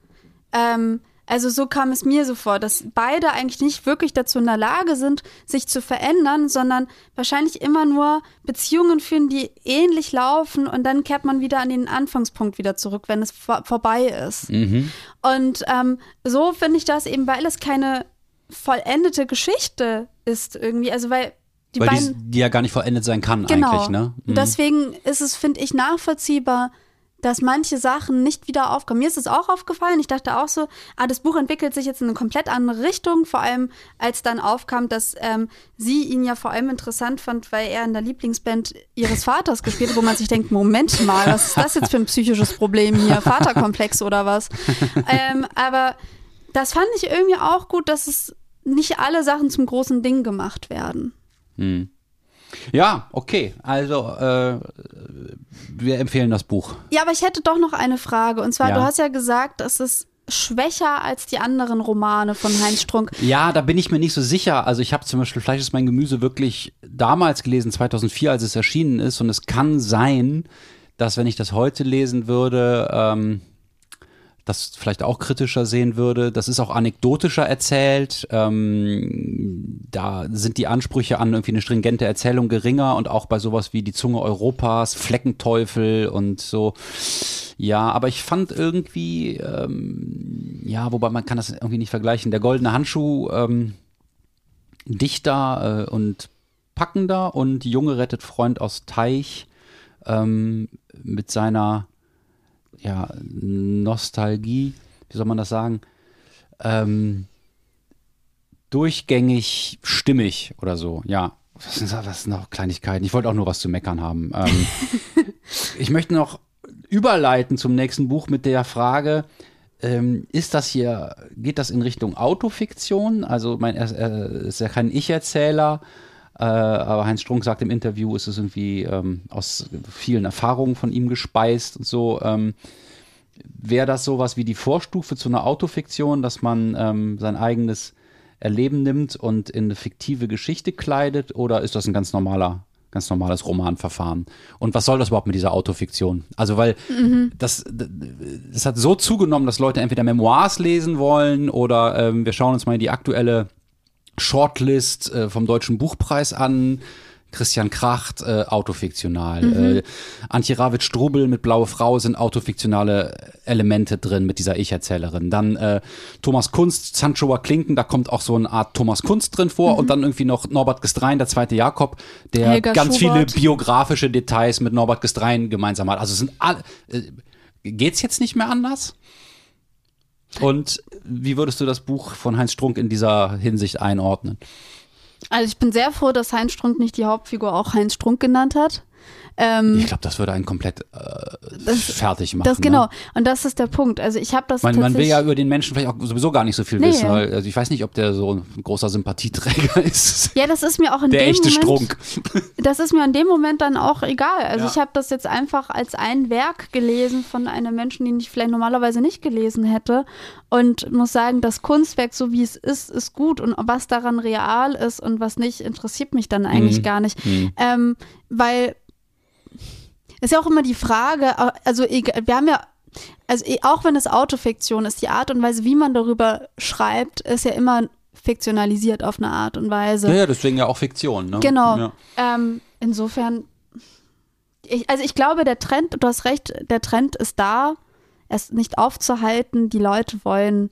Ähm, also so kam es mir so vor, dass beide eigentlich nicht wirklich dazu in der Lage sind, sich zu verändern, sondern wahrscheinlich immer nur Beziehungen führen, die ähnlich laufen und dann kehrt man wieder an den Anfangspunkt wieder zurück, wenn es vor vorbei ist. Mhm. Und ähm, so finde ich das eben, weil es keine vollendete Geschichte ist irgendwie, also weil die Weil beiden die, die ja gar nicht vollendet sein kann Genau. eigentlich, ne? Mhm. Deswegen ist es, finde ich, nachvollziehbar, dass manche Sachen nicht wieder aufkommen. Mir ist es auch aufgefallen. Ich dachte auch so, ah, das Buch entwickelt sich jetzt in eine komplett andere Richtung. Vor allem, als dann aufkam, dass ähm, sie ihn ja vor allem interessant fand, weil er in der Lieblingsband ihres Vaters gespielt hat, wo man sich denkt, Moment mal, was ist das jetzt für ein psychisches Problem hier? Vaterkomplex oder was? ähm, aber das fand ich irgendwie auch gut, dass es nicht alle Sachen zum großen Ding gemacht werden. Ja, okay. Also äh, wir empfehlen das Buch. Ja, aber ich hätte doch noch eine Frage. Und zwar, Ja. du hast ja gesagt, es ist schwächer als die anderen Romane von Heinz Strunk. Ja, da bin ich mir nicht so sicher. Also ich habe zum Beispiel Fleisch ist mein Gemüse wirklich damals gelesen, 2004, als es erschienen ist. Und es kann sein, dass wenn ich das heute lesen würde, ähm, das vielleicht auch kritischer sehen würde. Das ist auch anekdotischer erzählt. Ähm, da sind die Ansprüche an irgendwie eine stringente Erzählung geringer und auch bei sowas wie die Zunge Europas, Fleckenteufel und so. Ja, aber ich fand irgendwie, ähm, ja, wobei man kann das irgendwie nicht vergleichen. Der goldene Handschuh, ähm, dichter äh, und packender und Junge rettet Freund aus Teich ähm, mit seiner ja, Nostalgie, wie soll man das sagen, ähm, durchgängig stimmig oder so, ja. Was sind, was sind noch Kleinigkeiten? Ich wollte auch nur was zu meckern haben. Ähm, ich möchte noch überleiten zum nächsten Buch mit der Frage, ähm, ist das hier, geht das in Richtung Autofiktion? Also mein, er ist ja kein Ich-Erzähler, äh, aber Heinz Strunk sagt im Interview, ist es irgendwie ähm, aus vielen Erfahrungen von ihm gespeist und so. Ähm, Wäre das sowas wie die Vorstufe zu einer Autofiktion, dass man ähm, sein eigenes Erleben nimmt und in eine fiktive Geschichte kleidet? Oder ist das ein ganz normaler Ganz normales Romanverfahren. Und was soll das überhaupt mit dieser Autofiktion? Also, weil das, das hat so zugenommen, dass Leute entweder Memoirs lesen wollen oder ähm, wir schauen uns mal die aktuelle Shortlist äh, vom Deutschen Buchpreis an. Christian Kracht, äh, autofiktional. Äh, Antje Ravitsch-Strubel mit Blaue Frau sind autofiktionale Elemente drin mit dieser Ich-Erzählerin. Dann äh, Thomas Kunst, Sanchoa Klinken, da kommt auch so eine Art Thomas Kunst drin vor. Und dann irgendwie noch Norbert Gestrein, der zweite Jakob, der Helga ganz Schubert. viele biografische Details mit Norbert Gestrein gemeinsam hat. Also es sind alle. Äh, geht's jetzt nicht mehr anders? Und wie würdest du das Buch von Heinz Strunk in dieser Hinsicht einordnen? Also ich bin sehr froh, dass Heinz Strunk nicht die Hauptfigur auch Heinz Strunk genannt hat. Ähm, Ich glaube, das würde einen komplett äh, fertig machen. das genau. Ne? Und das ist der Punkt. Also ich habe das Man, man will ja über den Menschen vielleicht auch sowieso gar nicht so viel Nee. wissen, weil also ich weiß nicht, ob der so ein großer Sympathieträger ist. ja, das ist mir auch in der dem echte Moment. Strunk. Das ist mir in dem Moment dann auch egal. Also Ja. ich habe das jetzt einfach als ein Werk gelesen von einem Menschen, den ich vielleicht normalerweise nicht gelesen hätte. Und muss sagen, das Kunstwerk, so wie es ist, ist gut. Und was daran real ist und was nicht, interessiert mich dann eigentlich Mhm. gar nicht. Mhm. Ähm, weil ist ja auch immer die Frage, also egal- wir haben ja, also eh- auch wenn es Autofiktion ist, die Art und Weise, wie man darüber schreibt, ist ja immer fiktionalisiert auf eine Art und Weise. Ja, ja, deswegen ja auch Fiktion. Ne? Genau. Ja. Ähm, insofern, ich, also ich glaube, der Trend, du hast recht, der Trend ist da, es nicht aufzuhalten. Die Leute wollen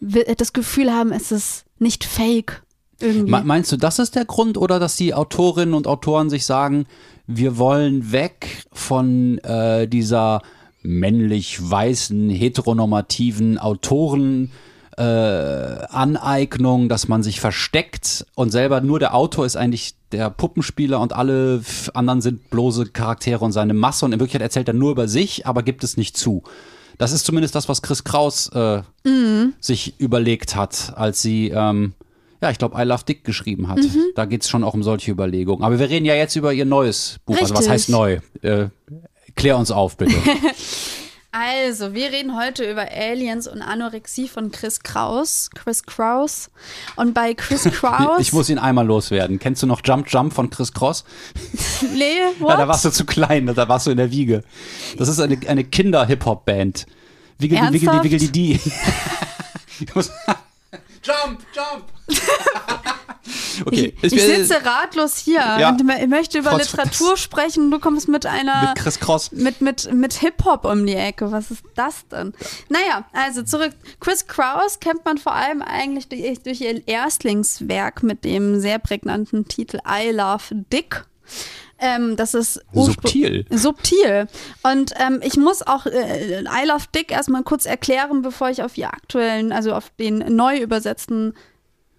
das Gefühl haben, es ist nicht fake. Irgendwie. Me- Meinst du, das ist der Grund oder dass die Autorinnen und Autoren sich sagen, wir wollen weg von äh, dieser männlich-weißen, heteronormativen Autoren äh, Aneignung, dass man sich versteckt und selber nur der Autor ist eigentlich der Puppenspieler und alle anderen sind bloße Charaktere und seine Masse und in Wirklichkeit erzählt er nur über sich, aber gibt es nicht zu. Das ist zumindest das, was Chris Kraus äh, sich überlegt hat, als sie, ähm, ja, ich glaube, I Love Dick geschrieben hat. Da geht es schon auch um solche Überlegungen. Aber wir reden ja jetzt über ihr neues Buch. Also was Richtig. heißt neu? Äh, klär uns auf, bitte. Also, wir reden heute über Aliens und Anorexie von Chris Kraus. Chris Kraus. Und bei Chris Kraus. Ich muss ihn einmal loswerden. Kennst du noch Jump Jump von Chris Cross? Nee, what? Ja, da warst du zu klein, da warst du in der Wiege. Das ist eine, eine Kinder-Hip-Hop-Band. Wiggel die, wiggel die, wiggel die, jump, jump. okay. ich, ich sitze ratlos hier Ja. und mö- möchte über Trotz- Literatur sprechen und du kommst mit einer. Mit Chris Cross. mit, mit, mit Hip-Hop um die Ecke. Was ist das denn? Naja, also zurück. Chris Kraus kennt man vor allem eigentlich durch, durch ihr Erstlingswerk mit dem sehr prägnanten Titel I Love Dick. Ähm, das ist Subtil. Subtil. Und ähm, ich muss auch äh, I Love Dick erstmal kurz erklären, bevor ich auf ihr aktuellen, also auf den neu übersetzten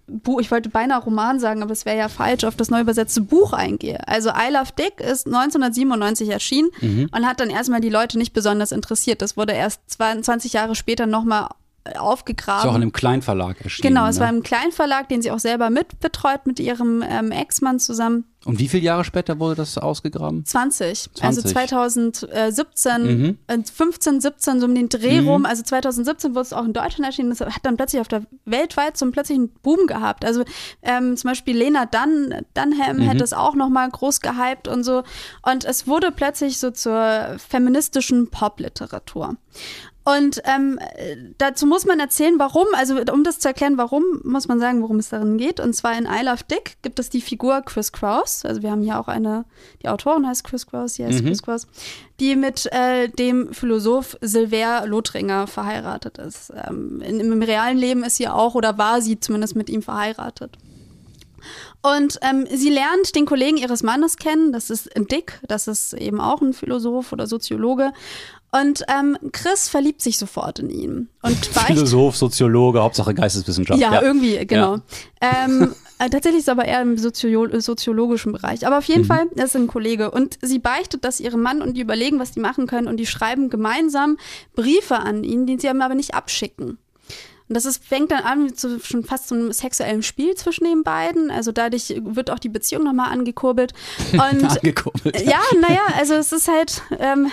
Buch, ich wollte beinahe Roman sagen, aber es wäre ja falsch, auf das neu übersetzte Buch eingehe. Also I Love Dick ist 1997 erschienen Mhm. und hat dann erstmal die Leute nicht besonders interessiert. Das wurde erst 20 Jahre später nochmal aufgegraben. Ist auch in einem Kleinverlag erschienen. Genau, es ne? war im Kleinverlag, den sie auch selber mitbetreut mit ihrem ähm, Ex-Mann zusammen. Und wie viele Jahre später wurde das ausgegraben? 20, also 20. 2017, Mhm. äh, 15, 17, so um den Dreh rum. Also 2017 wurde es auch in Deutschland erschienen. Das hat dann plötzlich auf der weltweit so einen plötzlichen Boom gehabt. Also ähm, zum Beispiel Lena Dunn, Dunham Mhm. hätte es auch noch mal groß gehypt und so. Und es wurde plötzlich so zur feministischen Popliteratur. Und ähm, äh, dazu muss man erzählen, warum, also um das zu erklären, warum, muss man sagen, worum es darin geht. Und zwar in I Love Dick gibt es die Figur Chris Kraus. Also wir haben hier auch eine, die Autorin heißt Chris Kraus, sie heißt Chris Kraus, die mit äh, dem Philosoph Silver Lothringer verheiratet ist. Ähm, in, Im realen Leben ist sie auch oder war sie zumindest mit ihm verheiratet. Und ähm, sie lernt den Kollegen ihres Mannes kennen, das ist Dick, das ist eben auch ein Philosoph oder Soziologe. Und ähm, Chris verliebt sich sofort in ihn. Und weicht Philosoph, Soziologe, Hauptsache Geisteswissenschaft. ja, irgendwie, genau. Ja. Ähm, äh, tatsächlich ist es aber eher im Sozio äh, soziologischen Bereich. Aber auf jeden Mhm. Fall, das ist ein Kollege. Und sie beichtet das ihrem Mann und die überlegen, was die machen können. Und die schreiben gemeinsam Briefe an ihn, die sie aber nicht abschicken. Und das ist, fängt dann an so schon fast so einem sexuellen Spiel zwischen den beiden. Also dadurch wird auch die Beziehung nochmal angekurbelt. Und Angekurbelt. ja, naja, also es ist halt, ähm,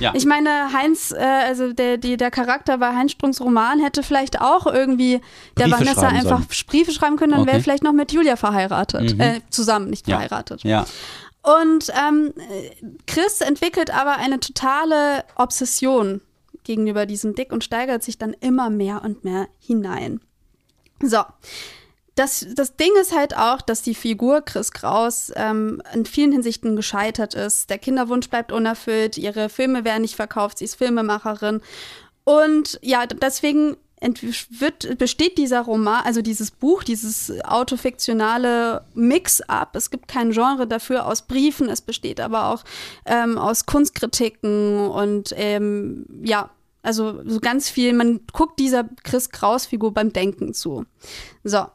Ja. ich meine, Heinz, äh, also der, die, der Charakter bei Heinz Strunks Roman hätte vielleicht auch irgendwie der Briefe Vanessa einfach sollen. Briefe schreiben können, dann wäre Okay. vielleicht noch mit Julia verheiratet. Mhm. Äh, zusammen, nicht Ja. verheiratet. ja. Und ähm, Chris entwickelt aber eine totale Obsession gegenüber diesem Dick und steigert sich dann immer mehr und mehr hinein. So. Das, das Ding ist halt auch, dass die Figur Chris Kraus ähm, in vielen Hinsichten gescheitert ist. Der Kinderwunsch bleibt unerfüllt, ihre Filme werden nicht verkauft, sie ist Filmemacherin. Und ja, deswegen wird, besteht dieser Roman, also dieses Buch, dieses autofiktionale Mix-up. Es gibt kein Genre dafür aus Briefen, es besteht aber auch ähm, aus Kunstkritiken und ähm, ja, also so ganz viel. Man guckt dieser Chris Kraus-Figur beim Denken zu. So.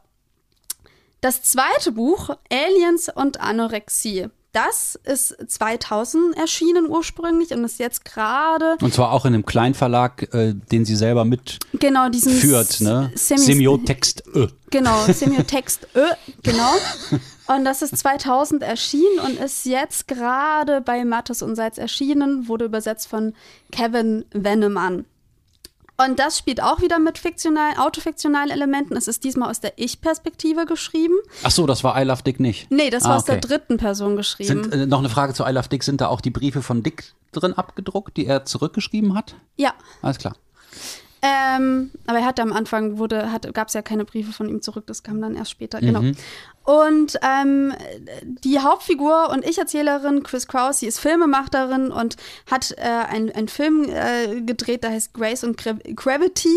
Das zweite Buch, Aliens und Anorexie. Das ist 2000 erschienen ursprünglich und ist jetzt gerade. Und zwar auch in einem Kleinverlag, äh, den sie selber mit genau, diesen führt, ne? Semiotext Ö. Genau, Semiotext Ö, genau. Und das ist 2000 erschienen und ist jetzt gerade bei Mattes und Salz erschienen, wurde übersetzt von Kevin Wennemann. Und das spielt auch wieder mit fiktionalen, autofiktionalen Elementen. Es ist diesmal aus der Ich-Perspektive geschrieben. Ach so, das war I Love Dick nicht. Nee, das ah, war aus der dritten Person geschrieben. Sind, äh, noch eine Frage zu I Love Dick. Sind da auch die Briefe von Dick drin abgedruckt, die er zurückgeschrieben hat? Ja. Alles klar. Ähm, aber er hatte am Anfang, gab es ja keine Briefe von ihm zurück, das kam dann erst später, genau. mhm. genau. Und ähm, die Hauptfigur und Ich-Erzählerin Chris Kraus, sie ist Filmemacherin und hat äh, einen Film äh, gedreht, der heißt Grace und Gravity.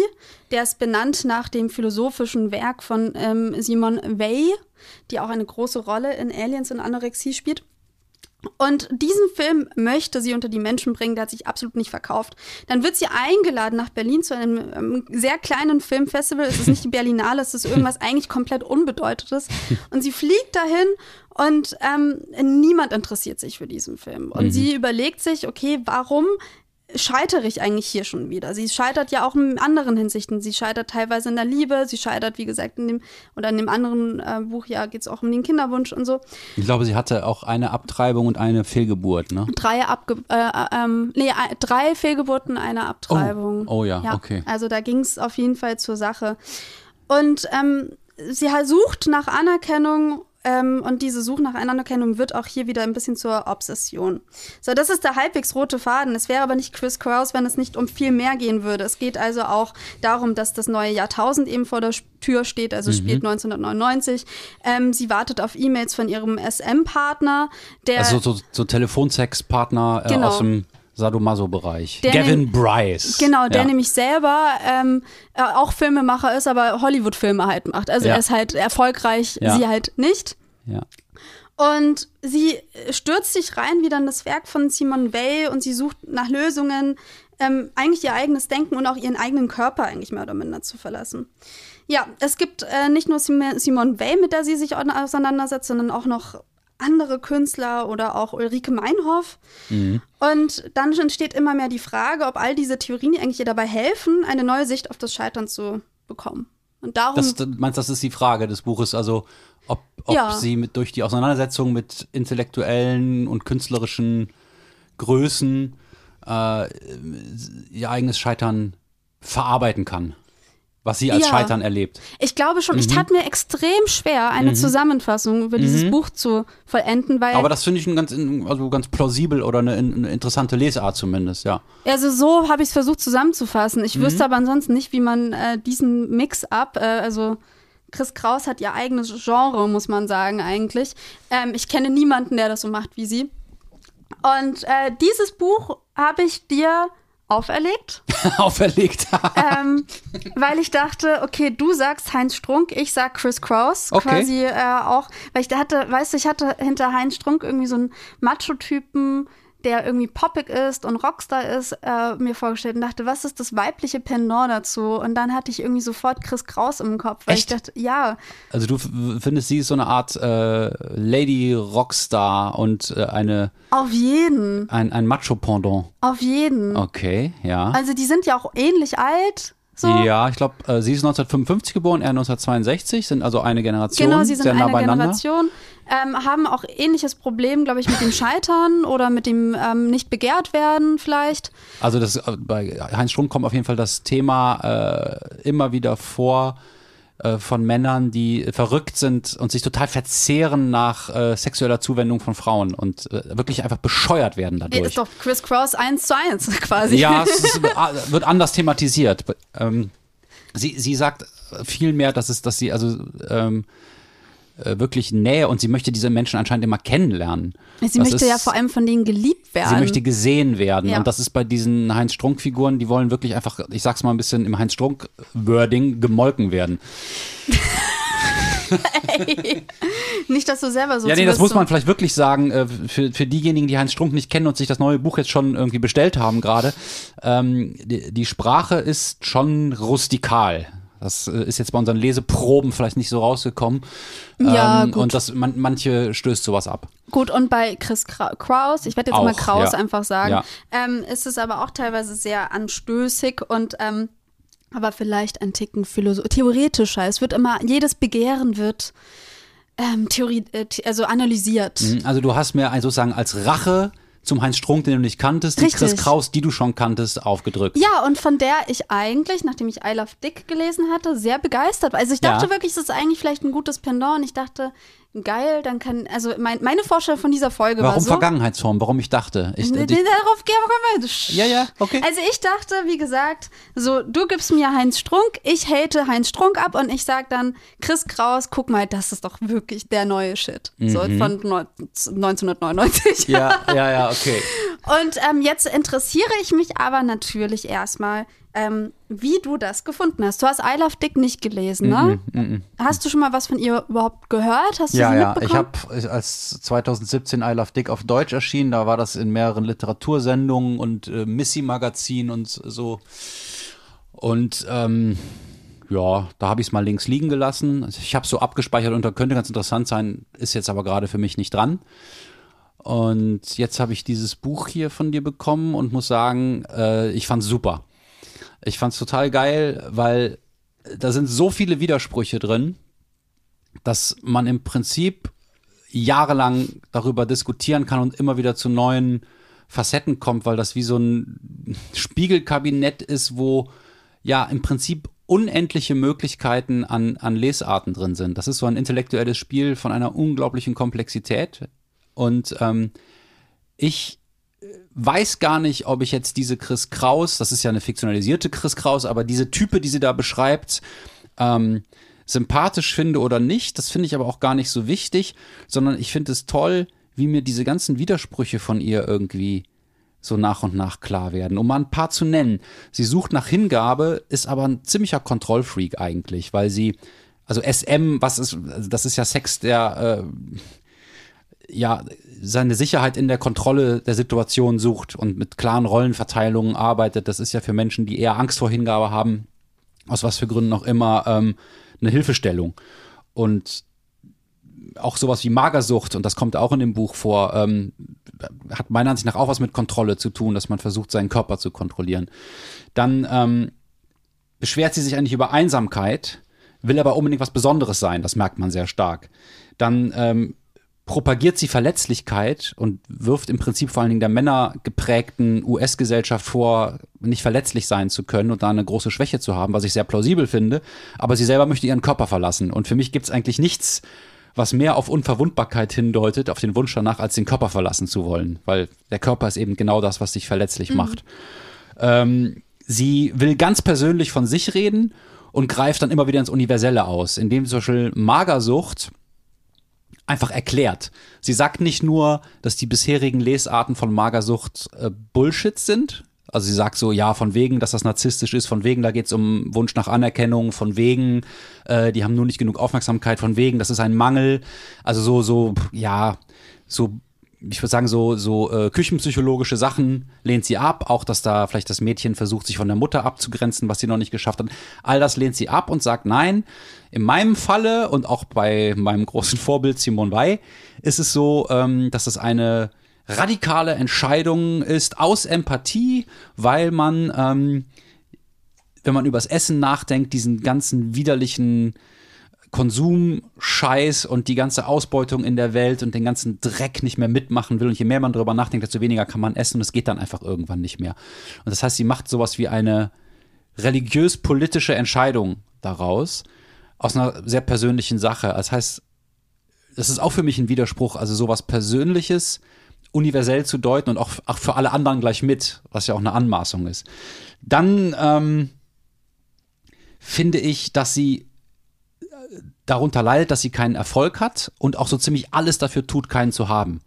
Der ist benannt nach dem philosophischen Werk von ähm, Simone Weil, die auch eine große Rolle in Aliens und Anorexie spielt. Und diesen Film möchte sie unter die Menschen bringen, der hat sich absolut nicht verkauft. Dann wird sie eingeladen nach Berlin zu einem, einem sehr kleinen Filmfestival. Es ist nicht die Berlinale, es ist irgendwas eigentlich komplett Unbedeutetes. Und sie fliegt dahin und ähm, niemand interessiert sich für diesen Film. Und mhm. sie überlegt sich, okay, warum scheitere ich eigentlich hier schon wieder? Sie scheitert ja auch in anderen Hinsichten. Sie scheitert teilweise in der Liebe, sie scheitert, wie gesagt, in dem, oder in dem anderen äh, Buch, ja, geht es auch um den Kinderwunsch und so. Ich glaube, sie hatte auch eine Abtreibung und eine Fehlgeburt, ne? Drei, Abge äh, ähm, nee, drei Fehlgeburten, eine Abtreibung. Oh, oh ja, ja, okay. Also da ging es auf jeden Fall zur Sache. Und ähm, sie sucht nach Anerkennung ähm, und diese Suche nach Anerkennung wird auch hier wieder ein bisschen zur Obsession. So, das ist der halbwegs rote Faden. Es wäre aber nicht Chris Kraus, wenn es nicht um viel mehr gehen würde. Es geht also auch darum, dass das neue Jahrtausend eben vor der Tür steht, also mhm. spielt 1999. Ähm, sie wartet auf E-Mails von ihrem SM-Partner, der. Also so, so Telefonsex-Partner äh, genau. aus dem Sadomaso-Bereich. Gavin Bryce. Genau, der ja. nämlich selber ähm, äh, auch Filmemacher ist, aber Hollywood-Filme halt macht. Also ja. er ist halt erfolgreich, ja. sie halt nicht. Ja. Und sie stürzt sich rein wieder in das Werk von Simone Weil und sie sucht nach Lösungen, ähm, eigentlich ihr eigenes Denken und auch ihren eigenen Körper eigentlich mehr oder minder zu verlassen. Ja, es gibt äh, nicht nur Simone Weil, mit der sie sich auseinandersetzt, sondern auch noch andere Künstler oder auch Ulrike Meinhoff. Mhm. Und dann entsteht immer mehr die Frage, ob all diese Theorien eigentlich ihr dabei helfen, eine neue Sicht auf das Scheitern zu bekommen. Und darum. Das, du meinst, das ist die Frage des Buches, also ob, ob ja. sie mit, durch die Auseinandersetzung mit intellektuellen und künstlerischen Größen äh, ihr eigenes Scheitern verarbeiten kann was sie als ja. Scheitern erlebt. Ich glaube schon, mhm. ich tat mir extrem schwer, eine mhm. Zusammenfassung über dieses mhm. Buch zu vollenden, weil. Aber das finde ich ein ganz, also ganz plausibel oder eine, eine, interessante Lesart zumindest, ja. Also so habe ich es versucht zusammenzufassen. Ich wüsste mhm. aber ansonsten nicht, wie man äh, diesen Mix-up, äh, also Chris Kraus hat ihr eigenes Genre, muss man sagen, eigentlich. Ähm, ich kenne niemanden, der das so macht wie sie. Und äh, dieses Buch habe ich dir auferlegt. auferlegt. ähm, weil ich dachte, okay, du sagst Heinz Strunk, ich sag Chris Kraus. Okay. Quasi äh, auch, weil ich da hatte, weißt du, ich hatte hinter Heinz Strunk irgendwie so einen Macho-Typen, der irgendwie poppig ist und Rockstar ist, äh, mir vorgestellt und dachte, was ist das weibliche Pendant dazu? Und dann hatte ich irgendwie sofort Chris Kraus im Kopf, weil Echt? ich dachte, ja. Also du findest sie so eine Art äh, Lady Rockstar und äh, eine Auf jeden. Ein, ein Macho-Pendant. Auf jeden. Okay, ja. Also die sind ja auch ähnlich alt. So. Ja, ich glaube, äh, sie ist 1955 geboren, er 1962, sind also eine Generation. Genau, sie sind sehr nah eine beieinander. Generation ähm, haben auch ähnliches Problem, glaube ich, mit dem Scheitern oder mit dem ähm, nicht begehrt werden vielleicht. Also das, äh, bei Heinz Strunk kommt auf jeden Fall das Thema äh, immer wieder vor, äh, von Männern, die verrückt sind und sich total verzehren nach äh, sexueller Zuwendung von Frauen und äh, wirklich einfach bescheuert werden dadurch. ist doch Chris Cross 1 zu 1 quasi. Ja, es ist, wird anders thematisiert. Ähm, sie, sie sagt viel mehr, dass es, dass sie also ähm, äh, wirklich Nähe und sie möchte diese Menschen anscheinend immer kennenlernen. Sie Das möchte ist- ja vor allem von denen geliebt werden. Sie möchte gesehen werden. Ja. Und das ist bei diesen Heinz-Strunk-Figuren, die wollen wirklich einfach, ich sag's mal ein bisschen im Heinz-Strunk-Wording, gemolken werden. Nicht, dass du selber so ja, nee, das muss man vielleicht wirklich sagen, äh, für, für diejenigen, die Heinz Strunk nicht kennen und sich das neue Buch jetzt schon irgendwie bestellt haben gerade. Ähm, die, die Sprache ist schon rustikal. Das äh, ist jetzt bei unseren Leseproben vielleicht nicht so rausgekommen. Ja, ähm, gut. Und das, man, manche stößt sowas ab. Gut, und bei Chris Kra- Kraus, ich werde jetzt Auch, mal Kraus ja. einfach sagen, Ja. ähm, ist es aber auch teilweise sehr anstößig und ähm, aber vielleicht ein Ticken philosoph theoretischer. Es wird immer, jedes Begehren wird ähm, Theorie, äh, also analysiert. Mhm, Also du hast mir ein- sozusagen als Rache zum Heinz Strunk, den du nicht kanntest, die Richtig. Chris Kraus, die du schon kanntest, aufgedrückt. Ja, und von der ich eigentlich, nachdem ich I Love Dick gelesen hatte, sehr begeistert war. Also ich dachte Ja. wirklich, es ist eigentlich vielleicht ein gutes Pendant. Und ich dachte, geil, dann kann, also mein, meine Vorstellung von dieser Folge Warum war so. Vergangenheitsform? Warum ich dachte? Ich, die, nee, darauf gehen wir. Ja, ja, okay. Also ich dachte, wie gesagt, so du gibst mir Heinz Strunk, ich hate Heinz Strunk ab und ich sag dann, Chris Kraus, guck mal, das ist doch wirklich der neue Shit. So von neun- 1999. Mhm. ja, ja, ja, okay. Und ähm, jetzt interessiere ich mich aber natürlich erstmal, ähm, wie du das gefunden hast. Du hast I Love Dick nicht gelesen, ne? Hast du schon mal was von ihr überhaupt gehört? Hast du Ja, sie ja. Ich mitbekommen? habe als 2017 I Love Dick auf Deutsch erschienen, da war das in mehreren Literatursendungen und äh, Missy-Magazin und so. Und ähm, ja, da habe ich es mal links liegen gelassen. Ich habe so abgespeichert und da könnte ganz interessant sein, ist jetzt aber gerade für mich nicht dran. Und jetzt habe ich dieses Buch hier von dir bekommen und muss sagen, äh, ich fand's super. Ich fand's total geil, weil da sind so viele Widersprüche drin, dass man im Prinzip jahrelang darüber diskutieren kann und immer wieder zu neuen Facetten kommt, weil das wie so ein Spiegelkabinett ist, wo ja im Prinzip unendliche Möglichkeiten an, an Lesarten drin sind. Das ist so ein intellektuelles Spiel von einer unglaublichen Komplexität. Und ähm, ich weiß gar nicht, ob ich jetzt diese Chris Kraus, das ist ja eine fiktionalisierte Chris Kraus, aber diese Type, die sie da beschreibt, ähm, sympathisch finde oder nicht. Das finde ich aber auch gar nicht so wichtig, sondern ich finde es toll, wie mir diese ganzen Widersprüche von ihr irgendwie so nach und nach klar werden. Um mal ein paar zu nennen. Sie sucht nach Hingabe, ist aber ein ziemlicher Kontrollfreak eigentlich, weil sie, also SM, was ist, also das ist ja Sex, der äh, ja seine Sicherheit in der Kontrolle der Situation sucht und mit klaren Rollenverteilungen arbeitet. Das ist ja für Menschen, die eher Angst vor Hingabe haben, aus was für Gründen auch immer, ähm, eine Hilfestellung. Und auch sowas wie Magersucht, und das kommt auch in dem Buch vor, ähm, hat meiner Ansicht nach auch was mit Kontrolle zu tun, dass man versucht, seinen Körper zu kontrollieren. Dann ähm, beschwert sie sich eigentlich über Einsamkeit, will aber unbedingt was Besonderes sein, das merkt man sehr stark. Dann ähm, propagiert sie Verletzlichkeit und wirft im Prinzip vor allen Dingen der männergeprägten US-Gesellschaft vor, nicht verletzlich sein zu können und da eine große Schwäche zu haben, was ich sehr plausibel finde. Aber sie selber möchte ihren Körper verlassen. Und für mich gibt es eigentlich nichts, was mehr auf Unverwundbarkeit hindeutet, auf den Wunsch danach, als den Körper verlassen zu wollen. Weil der Körper ist eben genau das, was dich verletzlich macht. Ähm, sie will ganz persönlich von sich reden und greift dann immer wieder ins Universelle aus, indem zum Beispiel Magersucht einfach erklärt. Sie sagt nicht nur, dass die bisherigen Lesarten von Magersucht äh, Bullshit sind. Also sie sagt so, ja, von wegen, dass das narzisstisch ist, von wegen, da geht es um Wunsch nach Anerkennung, von wegen, äh, die haben nur nicht genug Aufmerksamkeit, von wegen, das ist ein Mangel. Also so, so, ja, so ich würde sagen, so, so äh, küchenpsychologische Sachen lehnt sie ab. Auch, dass da vielleicht das Mädchen versucht, sich von der Mutter abzugrenzen, was sie noch nicht geschafft hat. All das lehnt sie ab und sagt, nein, in meinem Falle und auch bei meinem großen Vorbild Simone Weil ist es so, ähm, dass es eine radikale Entscheidung ist aus Empathie, weil man, ähm, wenn man übers Essen nachdenkt, diesen ganzen widerlichen Konsumscheiß und die ganze Ausbeutung in der Welt und den ganzen Dreck nicht mehr mitmachen will. Und je mehr man darüber nachdenkt, desto weniger kann man essen und es geht dann einfach irgendwann nicht mehr. Und das heißt, sie macht sowas wie eine religiös-politische Entscheidung daraus, aus einer sehr persönlichen Sache. Das heißt, das ist auch für mich ein Widerspruch, also sowas Persönliches universell zu deuten und auch, auch für alle anderen gleich mit, was ja auch eine Anmaßung ist. Dann ähm, finde ich, dass sie darunter leidet, dass sie keinen Erfolg hat und auch so ziemlich alles dafür tut, keinen zu haben.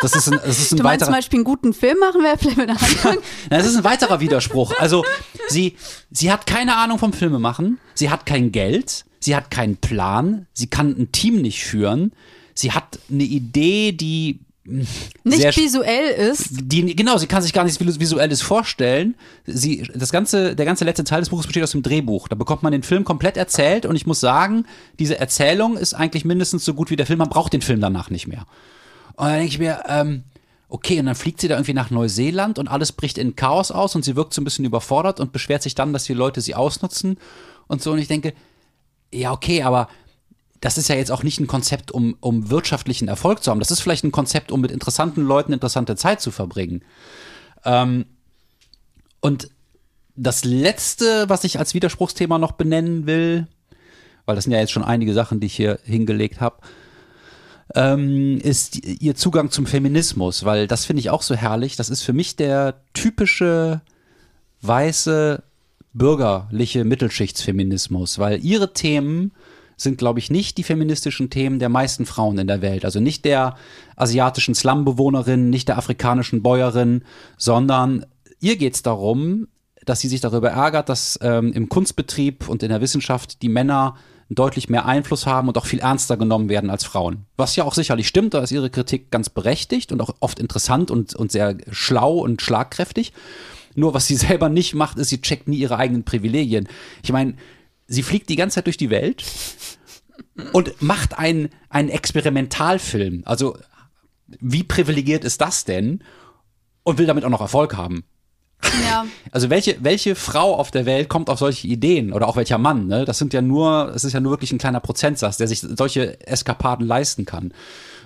Das ist ein, das ist ein Du meinst weiterer, zum Beispiel einen guten Film machen wir vielleicht mit Anfang? Na, das ist ein weiterer Widerspruch. Also, sie, sie hat keine Ahnung vom Filmemachen, sie hat kein Geld, sie hat keinen Plan, sie kann ein Team nicht führen, sie hat eine Idee, die Nicht visuell ist. die, genau, sie kann sich gar nichts Vis- Visuelles vorstellen. Sie, das ganze, der ganze letzte Teil des Buches besteht aus dem Drehbuch. Da bekommt man den Film komplett erzählt und ich muss sagen, diese Erzählung ist eigentlich mindestens so gut wie der Film. Man braucht den Film danach nicht mehr. Und dann denke ich mir, ähm, okay, und dann fliegt sie da irgendwie nach Neuseeland und alles bricht in Chaos aus und sie wirkt so ein bisschen überfordert und beschwert sich dann, dass die Leute sie ausnutzen und so. Und ich denke, ja, okay, aber das ist ja jetzt auch nicht ein Konzept, um, um wirtschaftlichen Erfolg zu haben. Das ist vielleicht ein Konzept, um mit interessanten Leuten interessante Zeit zu verbringen. Ähm, und das letzte, was ich als Widerspruchsthema noch benennen will, weil das sind ja jetzt schon einige Sachen, die ich hier hingelegt habe, ähm, ist ihr Zugang zum Feminismus, weil das finde ich auch so herrlich. Das ist für mich der typische weiße bürgerliche Mittelschichtsfeminismus, weil ihre Themen sind, glaube ich, nicht die feministischen Themen der meisten Frauen in der Welt. Also nicht der asiatischen Slumbewohnerin, nicht der afrikanischen Bäuerin, sondern ihr geht es darum, dass sie sich darüber ärgert, dass ähm, im Kunstbetrieb und in der Wissenschaft die Männer deutlich mehr Einfluss haben und auch viel ernster genommen werden als Frauen. Was ja auch sicherlich stimmt, da ist ihre Kritik ganz berechtigt und auch oft interessant und, und sehr schlau und schlagkräftig. Nur was sie selber nicht macht, ist, sie checkt nie ihre eigenen Privilegien. Ich meine, sie fliegt die ganze Zeit durch die Welt und macht einen, einen Experimentalfilm. Also, wie privilegiert ist das denn? Und will damit auch noch Erfolg haben. Ja. Also welche, welche Frau auf der Welt kommt auf solche Ideen oder auch welcher Mann? Ne? Das sind ja nur, es ist ja nur wirklich ein kleiner Prozentsatz, der sich solche Eskapaden leisten kann.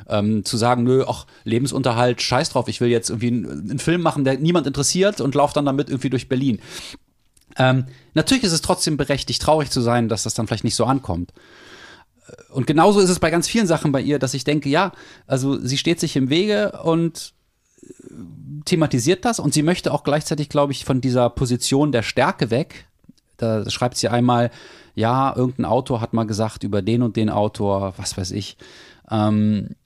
Ähm, zu sagen, nö, ach, Lebensunterhalt, scheiß drauf, ich will jetzt irgendwie einen, einen Film machen, der niemand interessiert und lauf dann damit irgendwie durch Berlin. Ähm, natürlich ist es trotzdem berechtigt, traurig zu sein, dass das dann vielleicht nicht so ankommt. Und genauso ist es bei ganz vielen Sachen bei ihr, dass ich denke, ja, also sie steht sich im Wege und thematisiert das und sie möchte auch gleichzeitig, glaube ich, von dieser Position der Stärke weg. Da schreibt sie einmal, ja, irgendein Autor hat mal gesagt über den und den Autor, was weiß ich, ähm,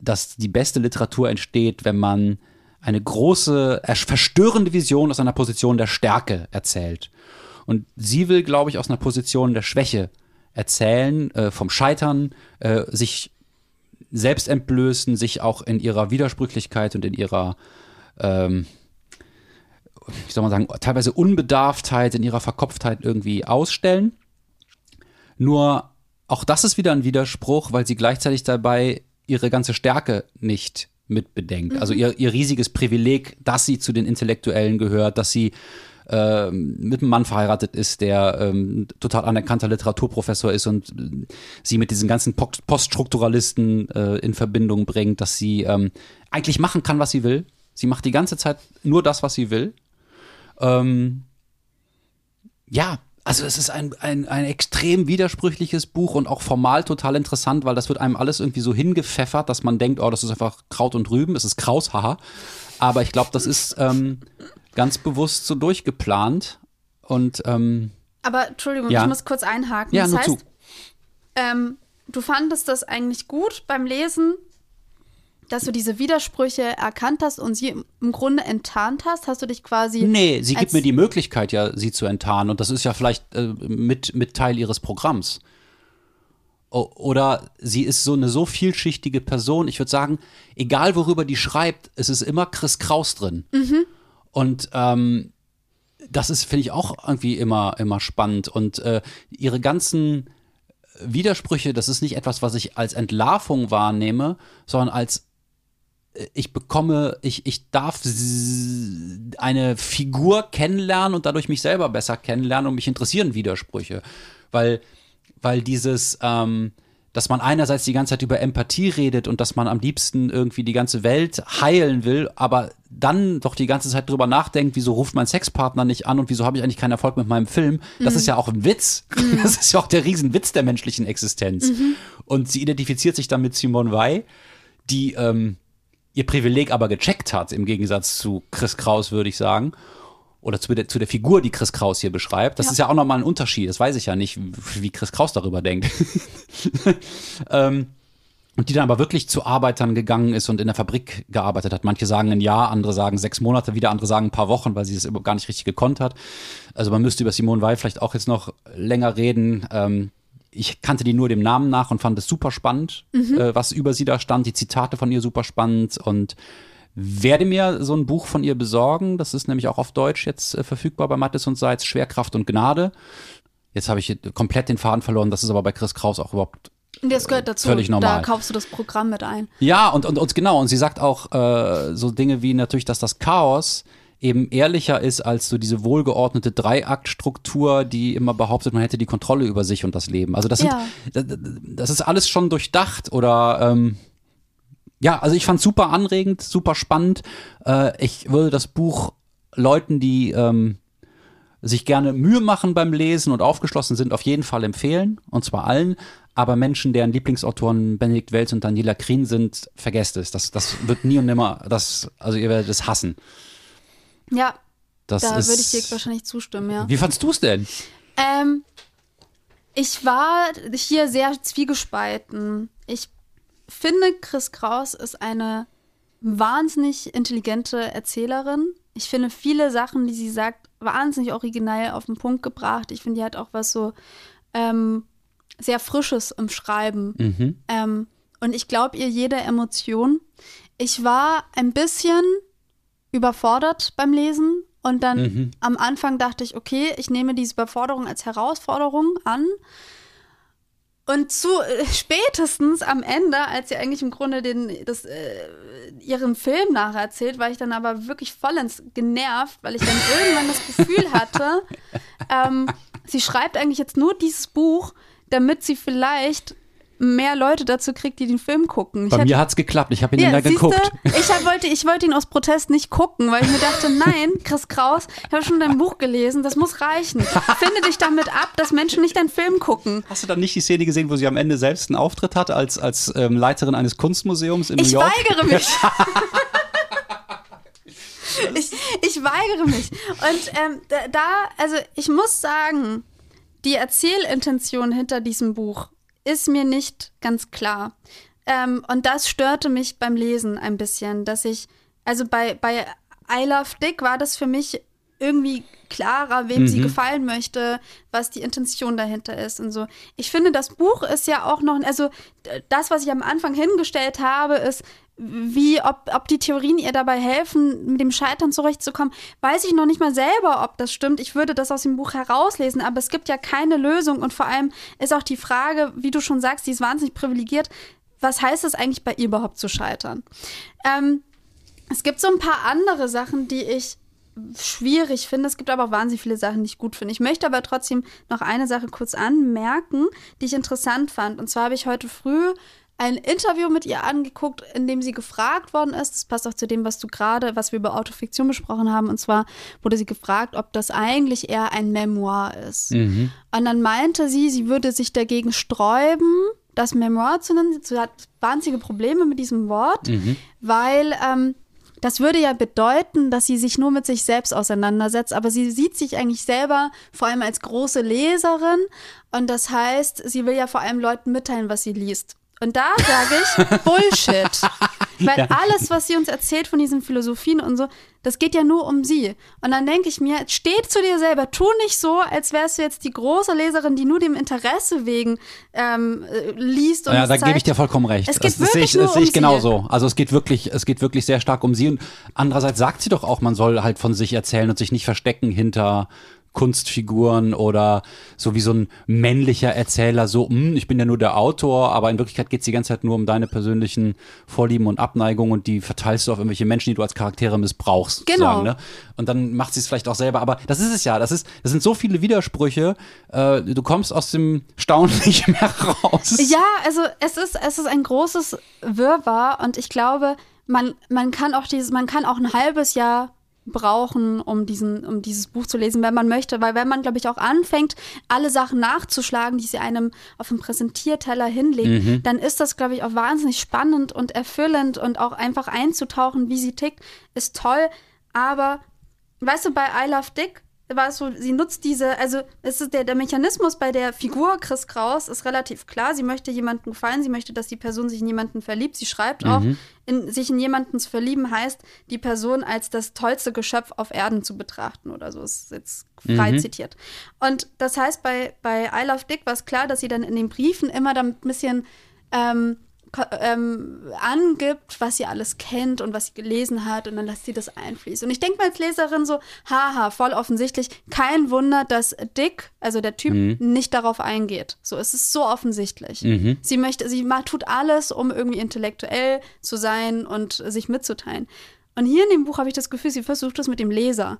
dass die beste Literatur entsteht, wenn man eine große, äh, verstörende Vision aus einer Position der Stärke erzählt. Und sie will, glaube ich, aus einer Position der Schwäche erzählen, äh, vom Scheitern, äh, sich selbst entblößen, sich auch in ihrer Widersprüchlichkeit und in ihrer, ähm, wie soll man sagen, teilweise Unbedarftheit, in ihrer Verkopftheit irgendwie ausstellen. Nur auch das ist wieder ein Widerspruch, weil sie gleichzeitig dabei ihre ganze Stärke nicht mitbedenkt. Also ihr, ihr riesiges Privileg, dass sie zu den Intellektuellen gehört, dass sie ähm, mit einem Mann verheiratet ist, der ähm, total anerkannter Literaturprofessor ist und äh, sie mit diesen ganzen Po- Poststrukturalisten äh, in Verbindung bringt, dass sie ähm, eigentlich machen kann, was sie will. Sie macht die ganze Zeit nur das, was sie will. Ähm, ja, also es ist ein, ein, ein extrem widersprüchliches Buch und auch formal total interessant, weil das wird einem alles irgendwie so hingepfeffert, dass man denkt, oh, das ist einfach Kraut und Rüben, es ist Kraus, haha. Aber ich glaube, das ist ähm, ganz bewusst so durchgeplant und ähm, Aber Entschuldigung, Ja. ich muss kurz einhaken. Ja, das nur heißt, zu. Ähm, du fandest das eigentlich gut beim Lesen, dass du diese Widersprüche erkannt hast und sie im Grunde enttarnt hast? Hast du dich quasi. Nee, sie gibt mir die Möglichkeit, ja, sie zu enttarnen. Und das ist ja vielleicht äh, mit, mit Teil ihres Programms. O oder sie ist so eine so vielschichtige Person. Ich würde sagen, egal worüber die schreibt, es ist immer Chris Kraus drin. Und ähm, das ist, finde ich, auch irgendwie immer, immer spannend. Und äh, ihre ganzen Widersprüche, das ist nicht etwas, was ich als Entlarvung wahrnehme, sondern als äh, ich bekomme, ich, ich darf eine Figur kennenlernen und dadurch mich selber besser kennenlernen und mich interessieren Widersprüche. Weil, weil dieses, ähm, dass man einerseits die ganze Zeit über Empathie redet und dass man am liebsten irgendwie die ganze Welt heilen will, aber dann doch die ganze Zeit drüber nachdenkt, wieso ruft mein Sexpartner nicht an und wieso habe ich eigentlich keinen Erfolg mit meinem Film. Das Mhm. ist ja auch ein Witz. Das ist ja auch der Riesenwitz der menschlichen Existenz. Mhm. Und sie identifiziert sich dann mit Simone Weil, die ähm, ihr Privileg aber gecheckt hat, im Gegensatz zu Chris Kraus, würde ich sagen. Oder zu der, zu der Figur, die Chris Kraus hier beschreibt. Das Ja. ist ja auch nochmal ein Unterschied. Das weiß ich ja nicht, wie Chris Kraus darüber denkt. ähm, und die dann aber wirklich zu Arbeitern gegangen ist und in der Fabrik gearbeitet hat. Manche sagen ein Jahr, andere sagen sechs Monate, wieder andere sagen ein paar Wochen, weil sie das überhaupt gar nicht richtig gekonnt hat. Also man müsste über Simone Weil vielleicht auch jetzt noch länger reden. Ähm, ich kannte die nur dem Namen nach und fand es super spannend, äh, was über sie da stand. Die Zitate von ihr super spannend und werde mir so ein Buch von ihr besorgen. Das ist nämlich auch auf Deutsch jetzt äh, verfügbar bei Mattes und Seitz, Schwerkraft und Gnade. Jetzt habe ich komplett den Faden verloren. Das ist aber bei Chris Kraus auch überhaupt Und das gehört dazu. Völlig normal. Da kaufst du das Programm mit ein. ja, und, und, und genau, und sie sagt auch äh, so Dinge wie natürlich, dass das Chaos eben ehrlicher ist als so diese wohlgeordnete Dreiaktstruktur, die immer behauptet, man hätte die Kontrolle über sich und das Leben. Also das sind, Ja. das, das ist alles schon durchdacht oder ähm, ja, also ich fand super anregend, super spannend. Äh, ich würde das Buch Leuten, die ähm, sich gerne Mühe machen beim Lesen und aufgeschlossen sind, auf jeden Fall empfehlen. Und zwar allen. Aber Menschen, deren Lieblingsautoren Benedikt Welz und Daniela Krien sind, vergesst es. Das, das wird nie und nimmer, das, also ihr werdet es hassen. Ja, Das da ist, würde ich dir wahrscheinlich zustimmen, ja. Wie fandst du es denn? Ähm, ich war hier sehr zwiegespalten. Ich finde, Chris Kraus ist eine wahnsinnig intelligente Erzählerin. Ich finde viele Sachen, die sie sagt, wahnsinnig originell auf den Punkt gebracht. Ich finde, die hat auch was so ähm, sehr Frisches im Schreiben. Mhm. Ähm, und ich glaube ihr jede Emotion. Ich war ein bisschen überfordert beim Lesen und dann Mhm. am Anfang dachte ich, okay, ich nehme diese Überforderung als Herausforderung an. Und zu äh, spätestens am Ende, als sie eigentlich im Grunde den, das, äh, ihren Film nacherzählt, war ich dann aber wirklich vollends genervt, weil ich dann irgendwann das Gefühl hatte, ähm, sie schreibt eigentlich jetzt nur dieses Buch, damit sie vielleicht mehr Leute dazu kriegt, die den Film gucken. Ich Bei hätte- mir hat's geklappt. Ich habe ihn ja, dann geguckt. ich hab, wollte, ich wollte ihn aus Protest nicht gucken, weil ich mir dachte, nein, Chris Kraus, ich habe schon dein Buch gelesen, das muss reichen. Finde dich damit ab, dass Menschen nicht deinen Film gucken. Hast du dann nicht die Szene gesehen, wo sie am Ende selbst einen Auftritt hat als, als ähm, Leiterin eines Kunstmuseums in Ich New York? weigere mich. ich, ich weigere mich. Und ähm, da, also ich muss sagen, die Erzählintention hinter diesem Buch ist mir nicht ganz klar. Ähm, und das störte mich beim Lesen ein bisschen, dass ich, also bei, bei I Love Dick war das für mich irgendwie klarer, wem sie gefallen möchte, was die Intention dahinter ist und so. Ich finde, das Buch ist ja auch noch, also das, was ich am Anfang hingestellt habe, ist, wie, ob, ob die Theorien ihr dabei helfen, mit dem Scheitern zurechtzukommen, weiß ich noch nicht mal selber, ob das stimmt. Ich würde das aus dem Buch herauslesen, aber es gibt ja keine Lösung und vor allem ist auch die Frage, wie du schon sagst, die ist wahnsinnig privilegiert. Was heißt es eigentlich bei ihr überhaupt zu scheitern? Ähm, es gibt so ein paar andere Sachen, die ich schwierig finde. Es gibt aber auch wahnsinnig viele Sachen, die ich gut finde. Ich möchte aber trotzdem noch eine Sache kurz anmerken, die ich interessant fand. Und zwar habe ich heute früh ein Interview mit ihr angeguckt, in dem sie gefragt worden ist. Das passt auch zu dem, was du gerade, was wir über Autofiktion besprochen haben. Und zwar wurde sie gefragt, ob das eigentlich eher ein Memoir ist. Mhm. Und dann meinte sie, sie würde sich dagegen sträuben, das Memoir zu nennen. Sie hat wahnsinnige Probleme mit diesem Wort, weil ähm, das würde ja bedeuten, dass sie sich nur mit sich selbst auseinandersetzt, aber sie sieht sich eigentlich selber vor allem als große Leserin und das heißt, sie will ja vor allem Leuten mitteilen, was sie liest. Und da sage ich Bullshit. Weil Ja. alles, was sie uns erzählt von diesen Philosophien und so, das geht ja nur um sie. Und dann denke ich mir, steh zu dir selber, tu nicht so, als wärst du jetzt die große Leserin, die nur dem Interesse wegen ähm, äh, liest und Ja, da gebe ich dir vollkommen recht. Es geht das, das sehe ich, wirklich das sehe ich um sie. genauso. Also es geht wirklich, es geht wirklich sehr stark um sie. Und andererseits sagt sie doch auch, man soll halt von sich erzählen und sich nicht verstecken hinter Kunstfiguren oder so wie so ein männlicher Erzähler, so, hm, ich bin ja nur der Autor, aber in Wirklichkeit geht es die ganze Zeit nur um deine persönlichen Vorlieben und Abneigungen und die verteilst du auf irgendwelche Menschen, die du als Charaktere missbrauchst. Genau. Ne? Und dann macht sie es vielleicht auch selber. Aber das ist es ja. Das, ist, das sind so viele Widersprüche. Äh, du kommst aus dem Staunen nicht mehr raus. Ja, also es ist, es ist ein großes Wirrwarr und ich glaube, man, man kann auch dieses, man kann auch ein halbes Jahr brauchen, um diesen, um dieses Buch zu lesen, wenn man möchte. Weil wenn man, glaube ich, auch anfängt, alle Sachen nachzuschlagen, die sie einem auf dem Präsentierteller hinlegen, Mhm. dann ist das, glaube ich, auch wahnsinnig spannend und erfüllend und auch einfach einzutauchen, wie sie tickt, ist toll. Aber weißt du, bei I Love Dick war es so, sie nutzt diese, also es ist der, der Mechanismus bei der Figur Chris Kraus ist relativ klar. Sie möchte jemandem gefallen, sie möchte, dass die Person sich in jemanden verliebt. Sie schreibt auch, in, sich in jemanden zu verlieben heißt, die Person als das tollste Geschöpf auf Erden zu betrachten oder so. Ist jetzt frei zitiert. Und das heißt, bei, bei I Love Dick war es klar, dass sie dann in den Briefen immer dann ein bisschen ähm, ähm, angibt, was sie alles kennt und was sie gelesen hat und dann lässt sie das einfließen. Und ich denke mal als Leserin so, haha, voll offensichtlich, kein Wunder, dass Dick, also der Typ, nicht darauf eingeht. So, es ist so offensichtlich. Sie möchte, sie tut alles, um irgendwie intellektuell zu sein und sich mitzuteilen. Und hier in dem Buch habe ich das Gefühl, sie versucht es mit dem Leser.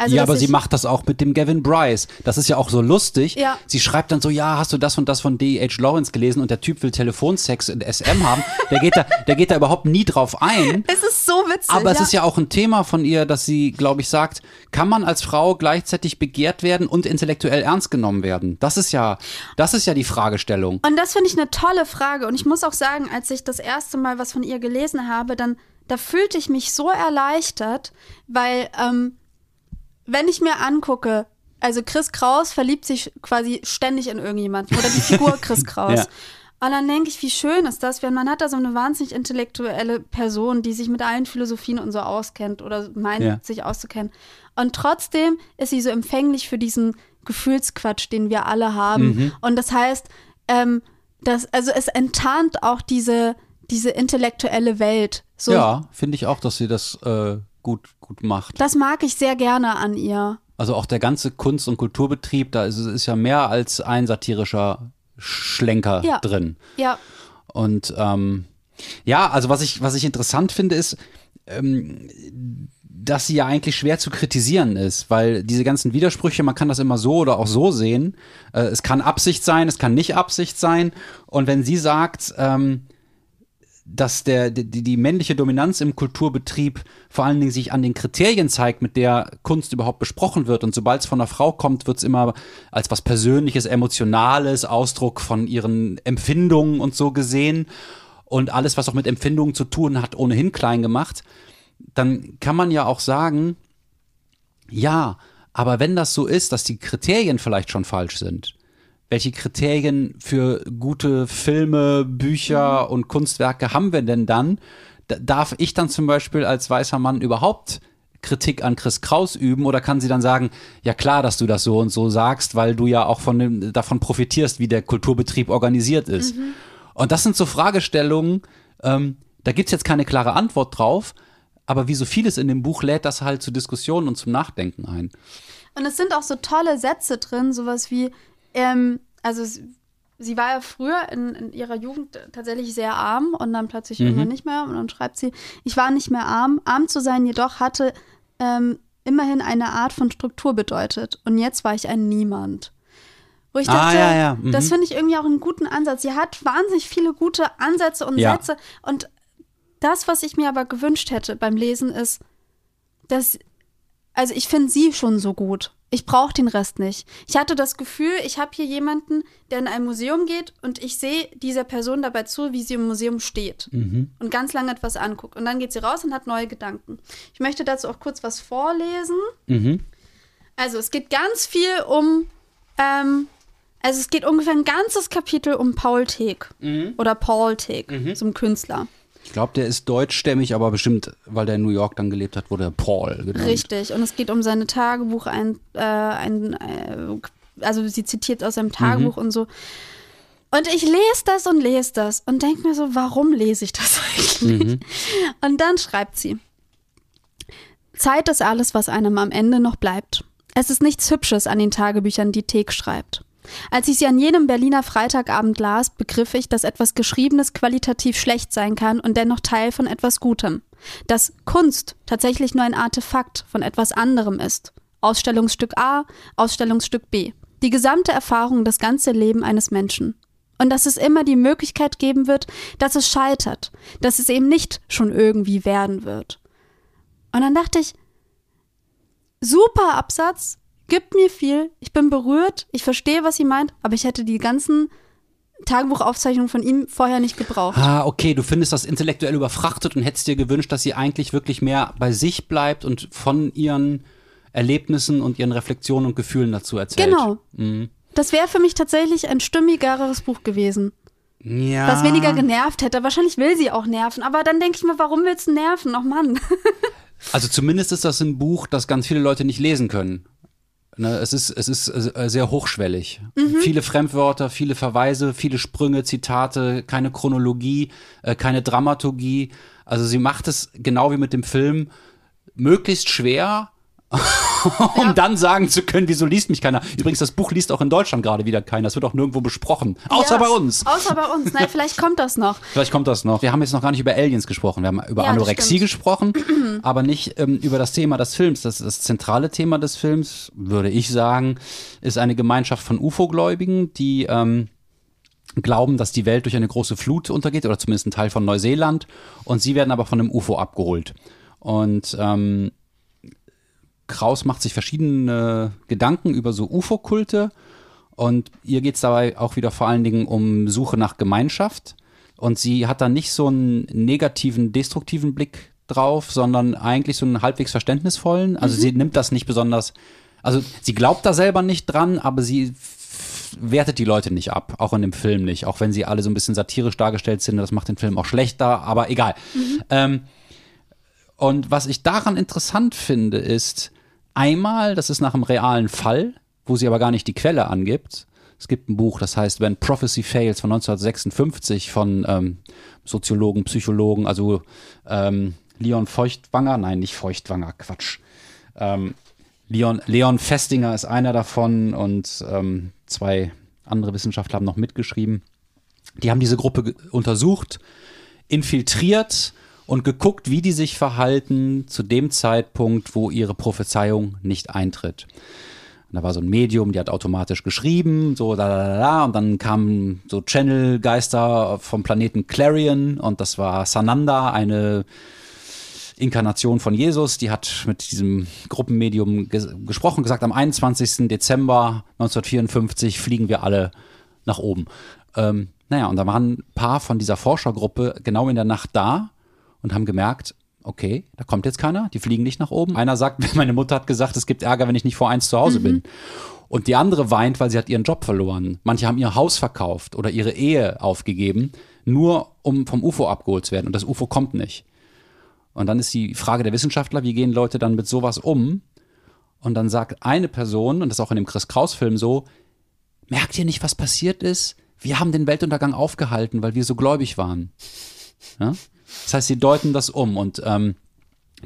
Also, ja, aber sie macht das auch mit dem Gavin Bryce. Das ist ja auch so lustig. Ja. Sie schreibt dann so, ja, hast du das und das von D.H. Lawrence gelesen und der Typ will Telefonsex und SM haben. Der geht da, der geht da überhaupt nie drauf ein. Es ist so witzig. Aber es ja. ist ja auch ein Thema von ihr, dass sie, glaube ich, sagt, kann man als Frau gleichzeitig begehrt werden und intellektuell ernst genommen werden? Das ist ja, das ist ja die Fragestellung. Und das finde ich eine tolle Frage. Und ich muss auch sagen, als ich das erste Mal was von ihr gelesen habe, dann da fühlte ich mich so erleichtert, weil ähm, wenn ich mir angucke, also Chris Kraus verliebt sich quasi ständig in irgendjemanden oder die Figur Chris Kraus. Ja. Und dann denke ich, wie schön ist das, wenn man hat da so eine wahnsinnig intellektuelle Person, die sich mit allen Philosophien und so auskennt oder meint, Ja. sich auszukennen. Und trotzdem ist sie so empfänglich für diesen Gefühlsquatsch, den wir alle haben. Mhm. Und das heißt, ähm, das, also es enttarnt auch diese, diese intellektuelle Welt. So, Ja, finde ich auch, dass sie das äh, gut, gut macht. Das mag ich sehr gerne an ihr. Also auch der ganze Kunst- und Kulturbetrieb, da ist, ist ja mehr als ein satirischer Schlenker Ja. drin. Ja, Und ähm, ja, also was ich, was ich interessant finde, ist, ähm, dass sie ja eigentlich schwer zu kritisieren ist, weil diese ganzen Widersprüche, man kann das immer so oder auch so sehen. Äh, es kann Absicht sein, es kann nicht Absicht sein. Und wenn sie sagt, ähm, dass der, die, die männliche Dominanz im Kulturbetrieb vor allen Dingen sich an den Kriterien zeigt, mit der Kunst überhaupt besprochen wird. Und sobald es von einer Frau kommt, wird es immer als was Persönliches, Emotionales, Ausdruck von ihren Empfindungen und so gesehen. Und alles, was auch mit Empfindungen zu tun hat, ohnehin klein gemacht. Dann kann man ja auch sagen, ja, aber wenn das so ist, dass die Kriterien vielleicht schon falsch sind, welche Kriterien für gute Filme, Bücher und Kunstwerke haben wir denn dann? D darf ich dann zum Beispiel als weißer Mann überhaupt Kritik an Chris Kraus üben oder kann sie dann sagen, ja klar, dass du das so und so sagst, weil du ja auch von dem, davon profitierst, wie der Kulturbetrieb organisiert ist. Und das sind so Fragestellungen, ähm, da gibt's jetzt keine klare Antwort drauf, aber wie so vieles in dem Buch lädt das halt zu Diskussionen und zum Nachdenken ein. Und es sind auch so tolle Sätze drin, sowas wie, ähm, also sie, war ja früher in, in ihrer Jugend tatsächlich sehr arm und dann plötzlich irgendwann nicht mehr. Und dann schreibt sie, ich war nicht mehr arm. Arm zu sein jedoch hatte ähm, immerhin eine Art von Struktur bedeutet. Und jetzt war ich ein Niemand. Wo ich Ah, dachte, ja, ja, mhm. das finde ich irgendwie auch einen guten Ansatz. Sie hat wahnsinnig viele gute Ansätze und Ja. Sätze. Und das, was ich mir aber gewünscht hätte beim Lesen, ist, dass also ich finde sie schon so gut. Ich brauche den Rest nicht. Ich hatte das Gefühl, ich habe hier jemanden, der in ein Museum geht und ich sehe dieser Person dabei zu, wie sie im Museum steht und ganz lange etwas anguckt. Und dann geht sie raus und hat neue Gedanken. Ich möchte dazu auch kurz was vorlesen. Mhm. Also es geht ganz viel um, ähm, also es geht ungefähr ein ganzes Kapitel um Paul Teek oder Paul Teek, so ein Künstler. Ich glaube, der ist deutschstämmig, aber bestimmt, weil der in New York dann gelebt hat, wurde er Paul genannt. Richtig. Und es geht um seine Tagebuch, ein, äh, ein äh, also sie zitiert aus seinem Tagebuch und so. Und ich lese das und lese das und denke mir so, warum lese ich das eigentlich? Und dann schreibt sie, Zeit ist alles, was einem am Ende noch bleibt. Es ist nichts Hübsches an den Tagebüchern, die Thek schreibt. Als ich sie an jenem Berliner Freitagabend las, begriff ich, dass etwas Geschriebenes qualitativ schlecht sein kann und dennoch Teil von etwas Gutem. Dass Kunst tatsächlich nur ein Artefakt von etwas anderem ist. Ausstellungsstück A, Ausstellungsstück B. Die gesamte Erfahrung, das ganze Leben eines Menschen. Und dass es immer die Möglichkeit geben wird, dass es scheitert, dass es eben nicht schon irgendwie werden wird. Und dann dachte ich, super Absatz, gibt mir viel, ich bin berührt, ich verstehe, was sie meint, aber ich hätte die ganzen Tagebuchaufzeichnungen von ihm vorher nicht gebraucht. Ah, okay, du findest das intellektuell überfrachtet und hättest dir gewünscht, dass sie eigentlich wirklich mehr bei sich bleibt und von ihren Erlebnissen und ihren Reflexionen und Gefühlen dazu erzählt. Genau. Mhm. Das wäre für mich tatsächlich ein stimmigeres Buch gewesen. Ja. Was weniger genervt hätte. Wahrscheinlich will sie auch nerven, aber dann denke ich mir, warum willst du nerven? Oh Mann. also zumindest ist das ein Buch, das ganz viele Leute nicht lesen können. Ne, es ist, es ist äh, sehr hochschwellig. Mhm. Viele Fremdwörter, viele Verweise, viele Sprünge, Zitate, keine Chronologie, äh, keine Dramaturgie. Also sie macht es genau wie mit dem Film möglichst schwer, um ja. dann sagen zu können, wieso liest mich keiner. Übrigens, das Buch liest auch in Deutschland gerade wieder keiner. Das wird auch nirgendwo besprochen. Außer ja, bei uns. Außer bei uns. Nein, vielleicht kommt das noch. Vielleicht kommt das noch. Wir haben jetzt noch gar nicht über Aliens gesprochen. Wir haben über ja, Anorexie gesprochen, aber nicht ähm, über das Thema des Films. Das, das zentrale Thema des Films, würde ich sagen, ist eine Gemeinschaft von UFO-Gläubigen, die ähm, glauben, dass die Welt durch eine große Flut untergeht oder zumindest ein Teil von Neuseeland. Und sie werden aber von einem UFO abgeholt. Und ähm, Kraus macht sich verschiedene Gedanken über so UFO-Kulte und ihr geht es dabei auch wieder vor allen Dingen um Suche nach Gemeinschaft. Und sie hat da nicht so einen negativen, destruktiven Blick drauf, sondern eigentlich so einen halbwegs verständnisvollen. Also mhm. sie nimmt das nicht besonders, also sie glaubt da selber nicht dran, aber sie wertet die Leute nicht ab, auch in dem Film nicht, auch wenn sie alle so ein bisschen satirisch dargestellt sind. Das macht den Film auch schlechter, aber egal. Mhm. Ähm, und was ich daran interessant finde, ist, Einmal, das ist nach einem realen Fall, wo sie aber gar nicht die Quelle angibt. Es gibt ein Buch, das heißt When Prophecy Fails von 1956 von ähm, Soziologen, Psychologen, also ähm, Leon Feuchtwanger, nein, nicht Feuchtwanger, Quatsch. Ähm, Leon, Leon Festinger ist einer davon und ähm, zwei andere Wissenschaftler haben noch mitgeschrieben. Die haben diese Gruppe untersucht, infiltriert und geguckt, wie die sich verhalten zu dem Zeitpunkt, wo ihre Prophezeiung nicht eintritt. Und da war so ein Medium, die hat automatisch geschrieben, so da, da, da, und dann kamen so Channel-Geister vom Planeten Clarion und das war Sananda, eine Inkarnation von Jesus, die hat mit diesem Gruppenmedium ges gesprochen, gesagt, am 21. Dezember 1954 fliegen wir alle nach oben. Ähm, naja, und da waren ein paar von dieser Forschergruppe genau in der Nacht da und haben gemerkt, okay, da kommt jetzt keiner, die fliegen nicht nach oben. Einer sagt, meine Mutter hat gesagt, es gibt Ärger, wenn ich nicht vor eins zu Hause mhm. bin. Und die andere weint, weil sie hat ihren Job verloren. Manche haben ihr Haus verkauft oder ihre Ehe aufgegeben, nur um vom UFO abgeholt zu werden. Und das UFO kommt nicht. Und dann ist die Frage der Wissenschaftler, wie gehen Leute dann mit sowas um? Und dann sagt eine Person, und das ist auch in dem Chris Kraus-Film so, merkt ihr nicht, was passiert ist? Wir haben den Weltuntergang aufgehalten, weil wir so gläubig waren. Ja? Das heißt, sie deuten das um und ähm,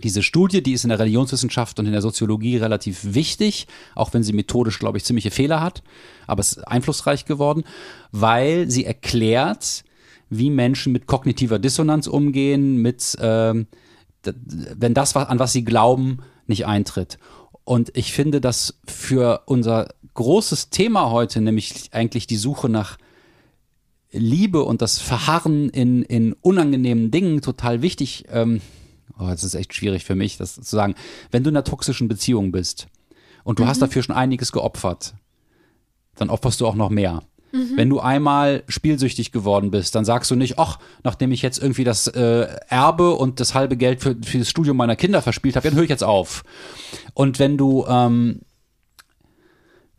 diese Studie, die ist in der Religionswissenschaft und in der Soziologie relativ wichtig, auch wenn sie methodisch, glaube ich, ziemliche Fehler hat, aber es ist einflussreich geworden, weil sie erklärt, wie Menschen mit kognitiver Dissonanz umgehen, mit ähm, wenn das, an was sie glauben, nicht eintritt. Und ich finde das für unser großes Thema heute, nämlich eigentlich die Suche nach Liebe und das Verharren in, in unangenehmen Dingen total wichtig. Ähm, oh, das ist echt schwierig für mich, das zu sagen. Wenn du in einer toxischen Beziehung bist und du mhm. hast dafür schon einiges geopfert, dann opferst du auch noch mehr. Mhm. Wenn du einmal spielsüchtig geworden bist, dann sagst du nicht, ach, nachdem ich jetzt irgendwie das äh, Erbe und das halbe Geld für, für das Studium meiner Kinder verspielt habe, dann höre ich jetzt auf. Und wenn du ähm,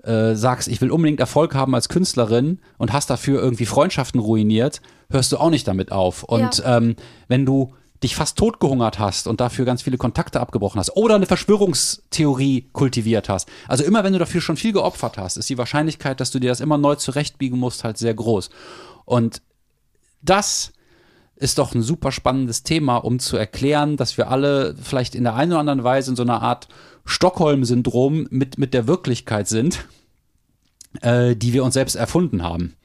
äh, sagst, ich will unbedingt Erfolg haben als Künstlerin und hast dafür irgendwie Freundschaften ruiniert, hörst du auch nicht damit auf. Und ja. ähm, wenn du dich fast totgehungert hast und dafür ganz viele Kontakte abgebrochen hast oder eine Verschwörungstheorie kultiviert hast. Also immer wenn du dafür schon viel geopfert hast, ist die Wahrscheinlichkeit, dass du dir das immer neu zurechtbiegen musst, halt sehr groß. Und das ist doch ein super spannendes Thema, um zu erklären, dass wir alle vielleicht in der einen oder anderen Weise in so einer Art Stockholm-Syndrom mit, mit der Wirklichkeit sind, äh, die wir uns selbst erfunden haben.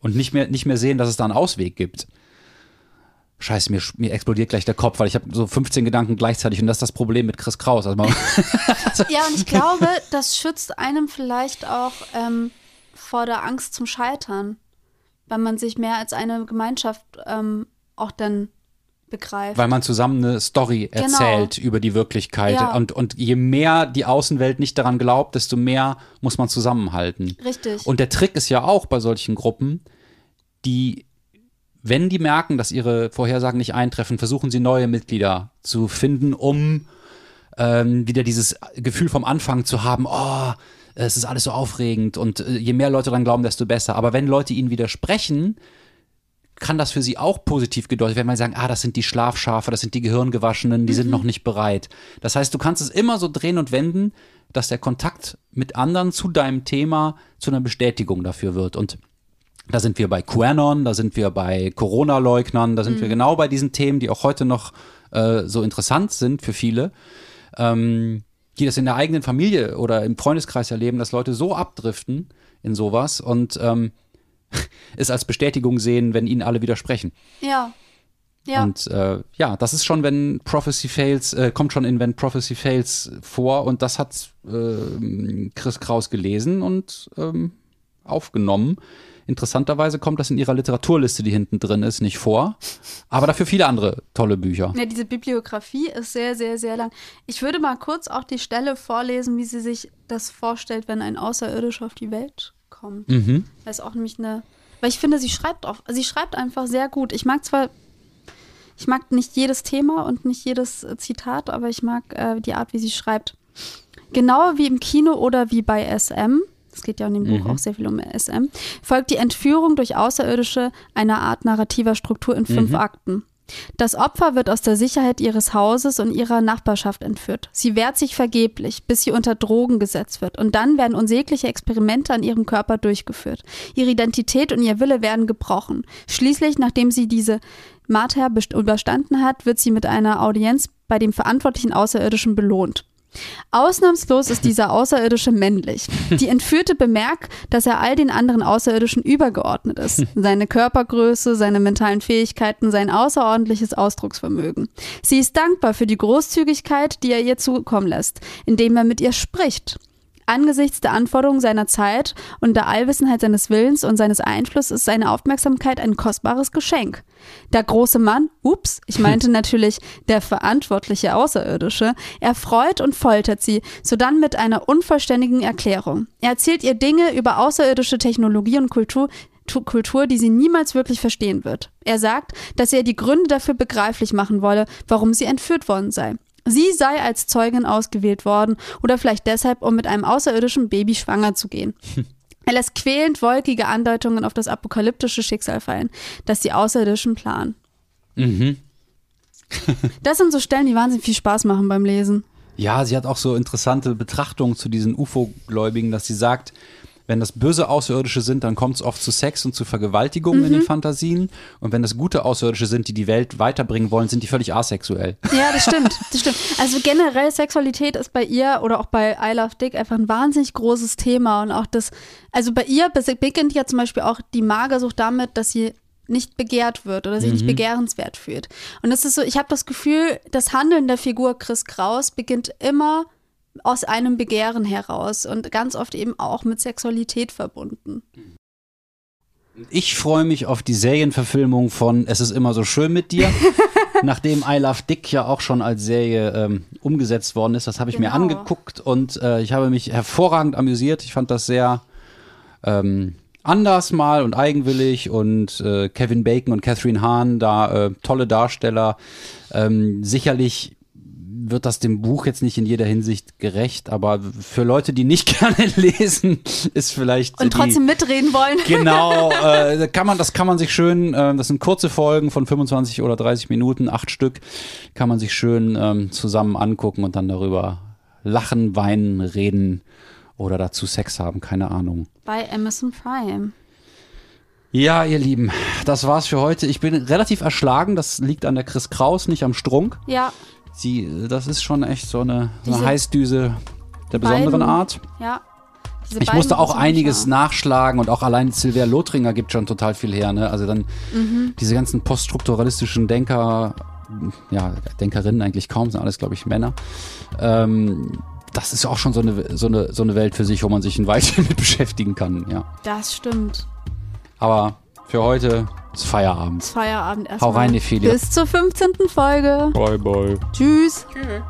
Und nicht mehr, nicht mehr sehen, dass es da einen Ausweg gibt. Scheiße, mir, mir explodiert gleich der Kopf, weil ich habe so 15 Gedanken gleichzeitig und das ist das Problem mit Chris Kraus. Also ja, und ich glaube, das schützt einem vielleicht auch ähm, vor der Angst zum Scheitern, weil man sich mehr als eine Gemeinschaft ähm, auch dann begreift. Weil man zusammen eine Story genau. erzählt über die Wirklichkeit. Ja. Und, und je mehr die Außenwelt nicht daran glaubt, desto mehr muss man zusammenhalten. Richtig. Und der Trick ist ja auch bei solchen Gruppen, die wenn die merken, dass ihre Vorhersagen nicht eintreffen, versuchen sie neue Mitglieder zu finden, um ähm, wieder dieses Gefühl vom Anfang zu haben, oh, es ist alles so aufregend und äh, je mehr Leute daran glauben, desto besser. Aber wenn Leute ihnen widersprechen, kann das für sie auch positiv gedeutet werden, weil sie sagen, ah, das sind die Schlafschafe, das sind die Gehirngewaschenen, die mhm. sind noch nicht bereit. Das heißt, du kannst es immer so drehen und wenden, dass der Kontakt mit anderen zu deinem Thema zu einer Bestätigung dafür wird. Und da sind wir bei QAnon, da sind wir bei Corona-Leugnern, da sind mhm. wir genau bei diesen Themen, die auch heute noch äh, so interessant sind für viele, ähm, die das in der eigenen Familie oder im Freundeskreis erleben, dass Leute so abdriften in sowas und ähm, es als Bestätigung sehen, wenn ihnen alle widersprechen. Ja. Ja. Und äh, ja, das ist schon, wenn Prophecy fails, äh, kommt schon in When Prophecy fails vor und das hat äh, Chris Kraus gelesen und ähm, aufgenommen. Interessanterweise kommt das in ihrer Literaturliste, die hinten drin ist, nicht vor. Aber dafür viele andere tolle Bücher. Ja, diese Bibliografie ist sehr, sehr, sehr lang. Ich würde mal kurz auch die Stelle vorlesen, wie sie sich das vorstellt, wenn ein Außerirdischer auf die Welt kommt. Mhm. Das ist auch nämlich eine. Weil ich finde, sie schreibt auch, sie schreibt einfach sehr gut. Ich mag zwar, ich mag nicht jedes Thema und nicht jedes Zitat, aber ich mag äh, die Art, wie sie schreibt. Genauer wie im Kino oder wie bei SM es geht ja in dem Buch mhm. auch sehr viel um SM, folgt die Entführung durch Außerirdische einer Art narrativer Struktur in fünf mhm. Akten. Das Opfer wird aus der Sicherheit ihres Hauses und ihrer Nachbarschaft entführt. Sie wehrt sich vergeblich, bis sie unter Drogen gesetzt wird. Und dann werden unsägliche Experimente an ihrem Körper durchgeführt. Ihre Identität und ihr Wille werden gebrochen. Schließlich, nachdem sie diese Marter überstanden hat, wird sie mit einer Audienz bei dem verantwortlichen Außerirdischen belohnt. Ausnahmslos ist dieser Außerirdische männlich. Die Entführte bemerkt, dass er all den anderen Außerirdischen übergeordnet ist. Seine Körpergröße, seine mentalen Fähigkeiten, sein außerordentliches Ausdrucksvermögen. Sie ist dankbar für die Großzügigkeit, die er ihr zukommen lässt, indem er mit ihr spricht. Angesichts der Anforderungen seiner Zeit und der Allwissenheit seines Willens und seines Einflusses ist seine Aufmerksamkeit ein kostbares Geschenk. Der große Mann, ups, ich meinte natürlich der verantwortliche Außerirdische, erfreut und foltert sie, sodann mit einer unvollständigen Erklärung. Er erzählt ihr Dinge über außerirdische Technologie und Kultur, Kultur, die sie niemals wirklich verstehen wird. Er sagt, dass er die Gründe dafür begreiflich machen wolle, warum sie entführt worden sei. Sie sei als Zeugin ausgewählt worden oder vielleicht deshalb, um mit einem außerirdischen Baby schwanger zu gehen. Er lässt quälend wolkige Andeutungen auf das apokalyptische Schicksal fallen, das die Außerirdischen planen. Mhm. das sind so Stellen, die wahnsinnig viel Spaß machen beim Lesen. Ja, sie hat auch so interessante Betrachtungen zu diesen UFO-Gläubigen, dass sie sagt, wenn das böse Außerirdische sind, dann kommt es oft zu Sex und zu Vergewaltigungen mhm. in den mhm. Fantasien. Und wenn das gute Außerirdische sind, die die Welt weiterbringen wollen, sind die völlig asexuell. Ja, das stimmt. Das stimmt. Also generell Sexualität ist bei ihr oder auch bei I Love Dick einfach ein wahnsinnig großes Thema. Und auch das, also bei ihr beginnt ja zum Beispiel auch die Magersucht damit, dass sie nicht begehrt wird oder sich mhm. nicht begehrenswert fühlt. Und das ist so, ich habe das Gefühl, das Handeln der Figur Chris Kraus beginnt immer aus einem Begehren heraus und ganz oft eben auch mit Sexualität verbunden. Ich freue mich auf die Serienverfilmung von Es ist immer so schön mit dir. Nachdem I Love Dick ja auch schon als Serie ähm, umgesetzt worden ist, das habe ich genau. mir angeguckt und äh, ich habe mich hervorragend amüsiert. Ich fand das sehr ähm, anders mal und eigenwillig und äh, Kevin Bacon und Catherine Hahn, da äh, tolle Darsteller. Ähm, sicherlich wird das dem Buch jetzt nicht in jeder Hinsicht gerecht, aber für Leute, die nicht gerne lesen, ist vielleicht. Und trotzdem die, mitreden wollen. Genau, äh, kann man, das kann man sich schön, äh, das sind kurze Folgen von 25 oder 30 Minuten, acht Stück, kann man sich schön ähm, zusammen angucken und dann darüber lachen, weinen, reden oder dazu Sex haben, keine Ahnung. Bei Amazon Prime. Ja, ihr Lieben, das war's für heute. Ich bin relativ erschlagen. Das liegt an der Chris Kraus, nicht am Strunk. Ja, Sie, das ist schon echt so eine, so eine Heißdüse der besonderen beiden- Art. ja. Ich musste auch einiges ja. nachschlagen und auch allein Silvia Lothringer gibt schon total viel her. Ne? Also dann Mhm. diese ganzen poststrukturalistischen Denker, ja, Denkerinnen eigentlich kaum, sind alles, glaube ich, Männer. Ähm, das ist auch schon so eine, so, eine, so eine Welt für sich, wo man sich ein Weilchen mit beschäftigen kann. Ja. Das stimmt. Aber für heute ist Feierabend. Feierabend erstmal. Hau rein, Nephilia. Bis zur 15. Folge. Bye, bye. Tschüss. Tschüss.